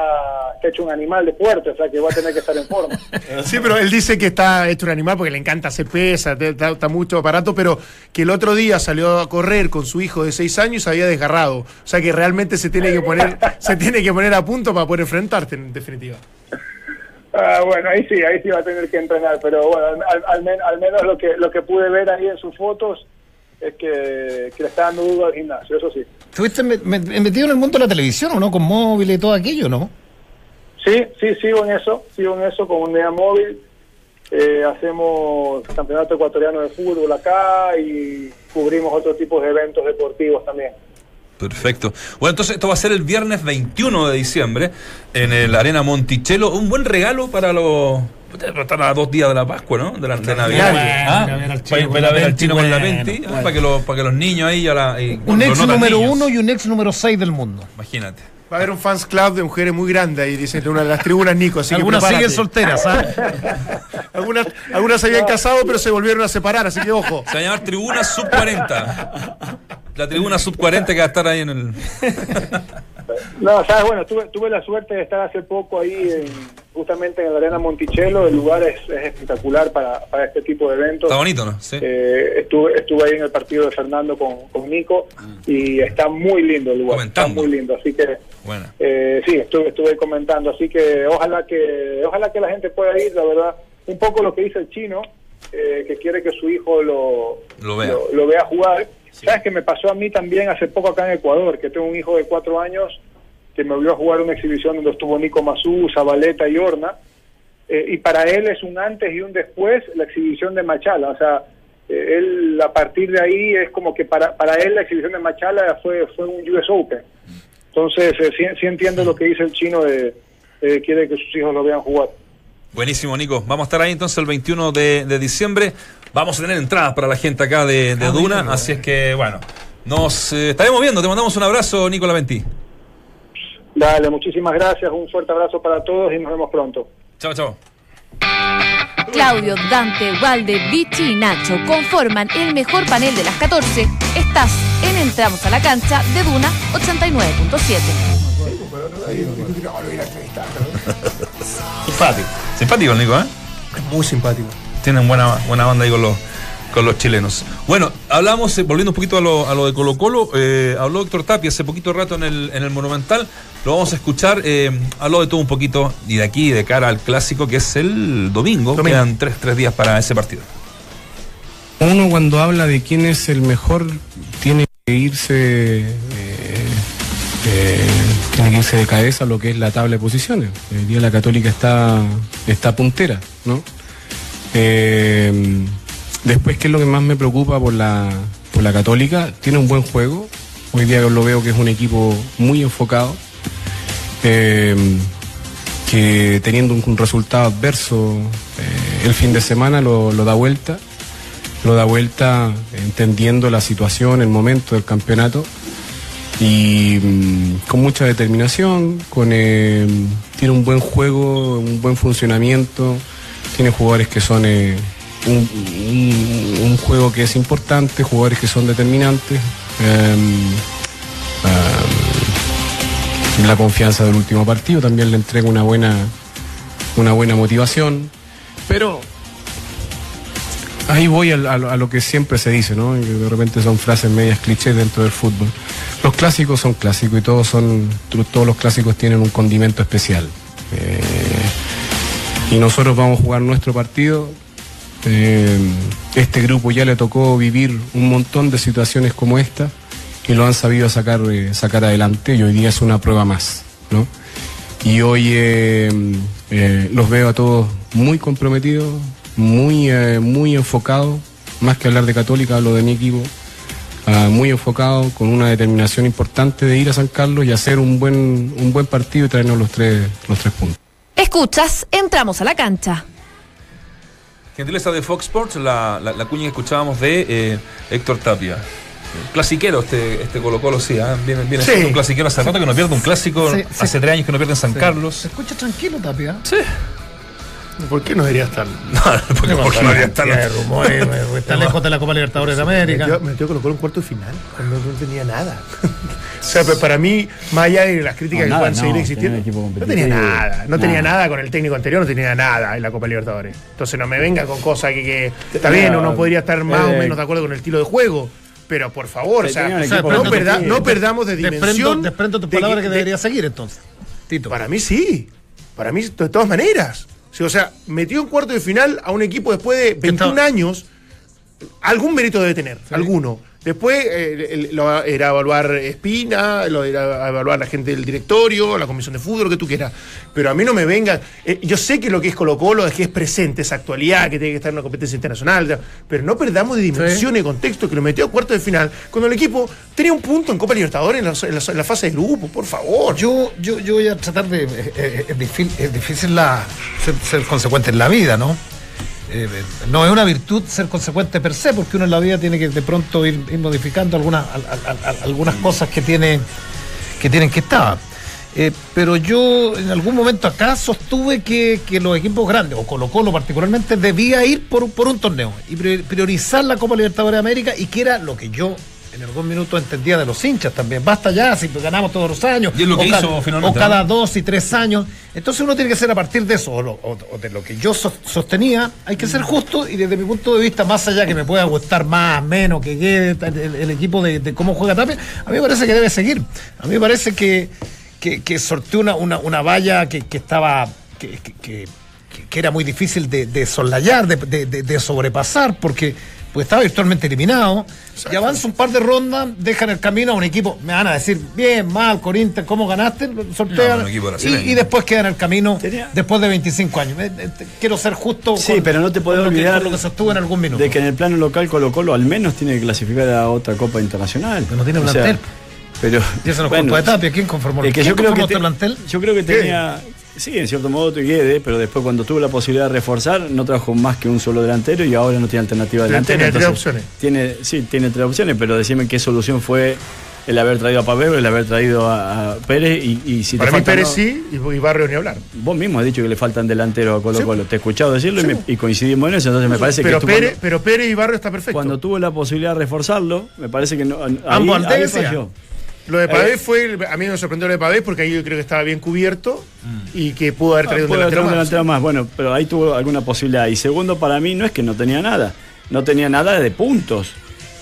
está hecho un animal de puerto o sea que va a tener que estar en forma Sí, pero él dice que está hecho un animal porque le encanta hacer pesa, te- está, está mucho aparato, pero que el otro día salió a correr con su hijo de seis años y se había desgarrado. O sea que realmente se tiene que poner, se tiene que poner a punto para poder enfrentarte, en definitiva. Ah, bueno, ahí sí, ahí sí va a tener que entrenar, pero bueno, al, al men- al menos lo que lo que pude ver ahí en sus fotos es que, que le está dando duro al gimnasio, eso sí. Estuviste me- me- metido en el mundo de la televisión, ¿o no? Con móviles y todo aquello, ¿no? Sí, sí, sigo en eso, sigo en eso con unidad móvil. Eh, hacemos campeonato ecuatoriano de fútbol acá y cubrimos otro tipo de eventos deportivos también. Perfecto. Bueno, entonces esto va a ser el viernes 21 de diciembre en el Arena Monticello. Un buen regalo para los. Están a dos días de la Pascua, ¿no? De la de Navidad. bueno, Ah, ir a ver al chino Para con para la Penti, ah, bueno. para, que los, para que los niños ahí ya la. y- Un ex número niños. uno y un ex número seis del mundo. Imagínate. Va a haber un fans club de mujeres muy grande ahí, dicen, en una de las tribunas Nico. Así Algunas que siguen solteras, ¿ah? algunas, algunas se habían casado, pero se volvieron a separar, así que ojo. Se va a llamar Tribuna Sub 40. La Tribuna Sub 40 que va a estar ahí en el. No, sabes, bueno, tuve, tuve la suerte de estar hace poco ahí, en- justamente en la Arena Monticello. El lugar es, es espectacular para, para este tipo de eventos. Está bonito, ¿no? Sí. Eh, estuve, estuve ahí en el partido de Fernando con, con Nico y está muy lindo el lugar. Comentando. Está muy lindo, así que Bueno. eh, sí, estuve, estuve comentando, así que ojalá que ojalá que la gente pueda ir, la verdad. Un poco lo que dice el chino, eh, que quiere que su hijo lo, Lo vea. lo, lo vea jugar. Sabes que me pasó a mí también hace poco acá en Ecuador, que tengo un hijo de cuatro años que me vio a jugar una exhibición donde estuvo Nico Mazú, Zabaleta y Horna. Eh, y para él es un antes y un después la exhibición de Machala. O sea, eh, él a partir de ahí es como que para, para él la exhibición de Machala fue, fue un US Open. Entonces, eh, sí, sí entiendo lo que dice el chino de eh, quiere que sus hijos lo vean jugar. Buenísimo, Nico. Vamos a estar ahí entonces el 21 de, de diciembre. Vamos a tener entradas para la gente acá de, de Duna. Así es que, bueno, nos eh, estaremos viendo. Te mandamos un abrazo, Nico Laventi. Dale, muchísimas gracias, un fuerte abrazo para todos y nos vemos pronto. Chao, chao. Claudio, Dante, Valde, Vichy y Nacho conforman el mejor panel de las 14. Estás en Entramos a la cancha de Duna 89.7. Simpático. Simpático el Nico, ¿eh? Es muy simpático. Tienen buena, buena banda ahí con los, con los chilenos. Bueno, hablamos, eh, volviendo un poquito a lo, a lo de Colo Colo, eh, habló Héctor Tapia hace poquito rato en el, en el Monumental, lo vamos a escuchar, eh, habló de todo un poquito y de aquí de cara al clásico que es el domingo, Domingo. quedan tres, tres días para ese partido. Uno cuando habla de quién es el mejor tiene que irse eh, tiene que irse de cabeza lo que es la tabla de posiciones. El día la Católica está está puntera, ¿no? Eh, después qué es lo que más me preocupa por la por la Católica tiene un buen juego. Hoy día lo veo que es un equipo muy enfocado. Eh, que teniendo un, resultado adverso eh, el fin de semana lo, da vuelta lo da vuelta entendiendo la situación, el momento del campeonato y mm, con mucha determinación, eh, tiene un buen juego, un buen funcionamiento, tiene jugadores que son un, juego que es importante, jugadores que son determinantes. em, sin la confianza del último partido, también le entrega una buena, una buena motivación. Pero ahí voy a, lo- que siempre se dice, ¿no? De repente son frases medias clichés dentro del fútbol. Los clásicos son clásicos y todos son, todos los clásicos tienen un condimento especial. Eh, y nosotros vamos a jugar nuestro partido. Eh, este grupo ya le tocó vivir un montón de situaciones como esta y lo han sabido sacar, eh, sacar adelante y hoy día es una prueba más. ¿no? Y hoy eh, eh, los veo a todos muy comprometidos, muy, muy enfocados, más que hablar de Católica, hablo de mi equipo, ah, muy enfocado, con una determinación importante de ir a San Carlos y hacer un buen, un buen partido y traernos los tres, los tres puntos. Escuchas, entramos a la cancha. Gentileza de Fox Sports, la, la, la cuña que escuchábamos de eh, Héctor Tapia. Clasiquero este, este Colo Colo, sí, ¿ah? viene, viene Sí. un clasiquero hace rato que no pierde un clásico, Sí, sí. hace tres años que no pierde en San Carlos. Se escucha tranquilo, Tapia. Sí. ¿Por qué no debería estar? No, porque, porque no debería estar. Cantidad de rumores, güey, está lejos de la Copa Libertadores de América. Metió, metió Colo Colo en cuarto final, cuando no tenía nada. o sea, pero para mí, más allá de las críticas No, que nada, puedan no, seguir existiendo, no tenía nada. No tenía Nada. con el técnico anterior, no tenía nada en la Copa Libertadores. Entonces no me venga con cosas que, que está bien, uno podría estar más o eh, menos de acuerdo con el estilo de juego. Pero por favor, o sea, o no, perda- no perdamos de Desprendo, dimensión. desprendo tus de palabras que, de- debería seguir entonces. Tito. Para mí sí. Para mí, de todas maneras. O sea, metió en cuarto de final a un equipo después de 21 está- años. Algún mérito debe tener, alguno. Después eh, lo era evaluar Espina, lo era evaluar la gente del directorio, la comisión de fútbol, lo que tú quieras. Pero a mí no me venga. eh, yo sé que lo que es Colo Colo es que es presente, es actualidad, que tiene que estar en una competencia internacional. Pero no perdamos de dimensión y contexto que lo metió a cuarto de final cuando el equipo tenía un punto en Copa Libertadores en la, en la- en la fase de grupo, por favor. Yo, yo, yo voy a tratar de. eh, eh, es, difícil, es difícil la, ser, ser consecuente en la vida, ¿no? Eh, eh, no es una virtud ser consecuente per se, porque uno en la vida tiene que de pronto ir, ir modificando algunas, al- al- al- algunas cosas que tiene que tienen que estar. Eh, pero yo en algún momento acá sostuve que, que los equipos grandes, o Colo Colo particularmente, debía ir por, por un torneo y pri- priorizar la Copa Libertadores de América y que era lo que yo en algún minuto entendía de los hinchas también. Basta ya si ganamos todos los años. Y es lo que o hizo finalmente, O cada dos y tres años. Entonces uno tiene que ser a partir de eso, o, lo- o- o de lo que yo sos- sostenía, hay que ser justo y desde mi punto de vista, más allá que me pueda gustar más, menos, que quede el, equipo de, de cómo juega Tapia, a mí me parece que debe seguir. A mí me parece que, que, que sorteó una, una, una valla que, que estaba... que, que- era muy difícil de, de soslayar, de- de sobrepasar, porque pues estaba virtualmente eliminado. Y avanza un par de rondas, dejan el camino a un equipo. Me van a decir, bien, mal, Corinthians, ¿cómo ganaste? Sortean. No, y, después quedan en el camino Tenía- después de 25 años. Eh, eh, Quiero ser justo. Sí, pero no te que- olvidar lo que sostuvo en algún minuto. de que en el plano local Colo Colo al menos tiene que clasificar a otra Copa Internacional. Pero no tiene O sea, plantel. pero, Y eso no bueno, de Tapia. ¿Quién conformó, es que ¿quién yo creo que te- plantel? yo creo que tenía sí en cierto modo Guede pero después cuando tuvo la posibilidad de reforzar no trajo más que un solo delantero y ahora no tiene alternativa delantera tres entonces, opciones. tiene sí tiene tres opciones pero decime qué solución fue el haber traído a Pavero el haber traído a, a Pérez y, y si te Para mí Pérez ¿no? sí y, y Barrio ni hablar. vos mismo has dicho que le faltan delanteros a Colo Sí. Colo te he escuchado decirlo y, me- y coincidimos en eso entonces me parece pero, que Pérez, cuando- pero Pérez y Barrio está perfecto. cuando tuvo la posibilidad de reforzarlo, me parece que no. ahí- Ambos ahí decía. falló. Lo de Eh, Pavés fue, a mí me sorprendió lo de Pavés porque ahí yo creo que estaba bien cubierto y que pudo haber Ah, traído un delantero más. delantero más. Bueno, pero ahí tuvo alguna posibilidad. Y segundo, para mí no es que no tenía nada. No tenía nada de puntos.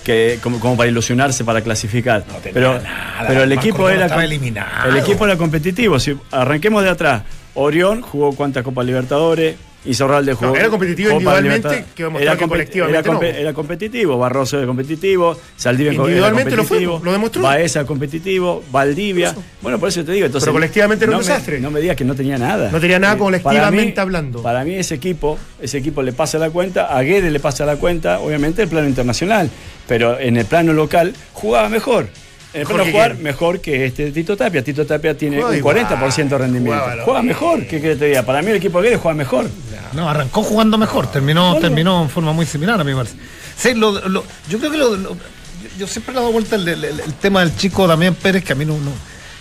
Que, como, como para ilusionarse para clasificar. pero, pero el equipo era eliminado. el equipo era competitivo. Si arranquemos de atrás, Orión jugó cuántas Copas Libertadores, Isorralde jugó. era competitivo individualmente, que compe- colectivamente era, compe- no. era competitivo, Barroso era competitivo, Saldivia era Individualmente lo fue, competitivo, lo demostró. Baeza competitivo, Valdivia. Bueno, por eso te digo, entonces. Pero colectivamente era un no desastre. no me digas que no tenía nada. No tenía nada Eh, colectivamente para mí- hablando. Para mí ese equipo, ese equipo le pasa la cuenta, a Guedes le pasa la cuenta, obviamente el plano internacional, pero en el plano local jugaba mejor. En el plano jugar mejor que este Tito Tapia. Tito Tapia tiene un igual, 40% de rendimiento. Juega mejor, ¿qué que te diga? Para mí el equipo de Guedes juega mejor. No, arrancó jugando mejor, terminó, terminó en forma muy similar a me parece. Sí, lo- lo- yo creo que lo, yo, yo siempre le he dado vuelta el, el- el- el tema del chico Damián Pérez, que a mí no, no-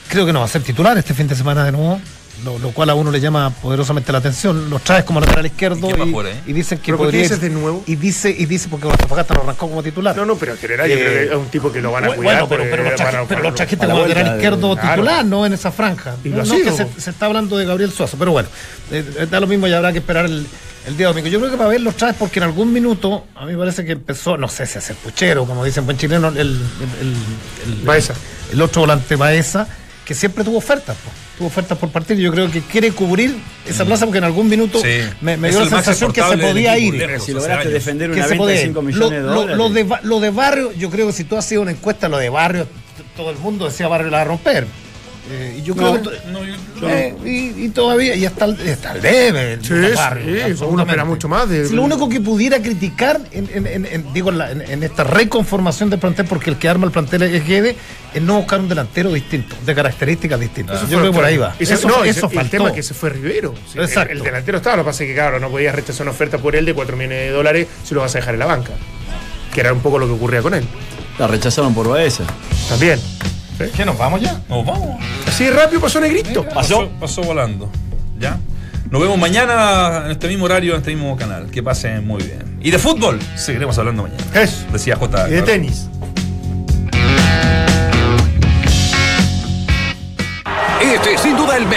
creo que no va a ser titular este fin de semana de nuevo. Lo, lo cual a uno le llama poderosamente la atención. Los traes como lateral izquierdo ¿Y y, y dicen que ¿Pero por qué podría. dices de nuevo? Y dice, y dice porque Antofagasta lo arrancó como titular. No, no, pero en general yo Eh, creo que es un tipo que lo van a bueno, cuidar. pero, pero, lo van a traje- pero buscarlo. lo trajiste como lateral de- izquierdo claro. titular, no en esa franja. Y no, lo no, sigo. que se, se está hablando de Gabriel Suazo, pero bueno, eh, da lo mismo y habrá que esperar el, el día domingo. Yo creo que para ver los traes porque en algún minuto, a mí me parece que empezó, no sé si a ser puchero, como dicen buen chileno, el, el, el, el- Baeza. el otro volante Baeza, que siempre tuvo ofertas, po. Tuvo ofertas por partido. Yo creo que quiere cubrir esa plaza porque en algún minuto. Sí. me, dio la sensación que se podía ir. lejos. Si lograste defender una venta de ir. 5 Lo, de dólares. lo de, ba- lo de barrio, yo creo que si tú hacías una encuesta, lo de barrio, todo el mundo decía barrio la va a romper. Eh, y yo creo No, que to- No, yo- yo- eh, y, y todavía, y hasta el, hasta el debe. el Sí, barrio, sí, uno espera mucho más de- Si lo único que pudiera criticar, en, en- en- en- digo, en, la- en- en esta reconformación del plantel, porque el que arma el plantel es Guede, es no buscar un delantero distinto, de características distintas. Eso yo creo que por ahí va. Eso, Eso, no, eso ese- el faltó. tema es que se fue Rivero. Sí, el-. El, delantero estaba, lo que pasa es que, claro, no podías rechazar una oferta por él de 4 millones de dólares si lo vas a dejar en la banca. Que era un poco lo que ocurría con él. La rechazaron por Baeza. También. ¿Qué nos vamos ya? Nos vamos. Así de rápido pasó Negrito. Pasó, pasó volando. ¿Ya? Nos vemos mañana en este mismo horario, en este mismo canal. Que pasen muy bien. Y de fútbol, seguiremos hablando mañana. Eso. Decía J. Y de tenis. Este es sin duda el mejor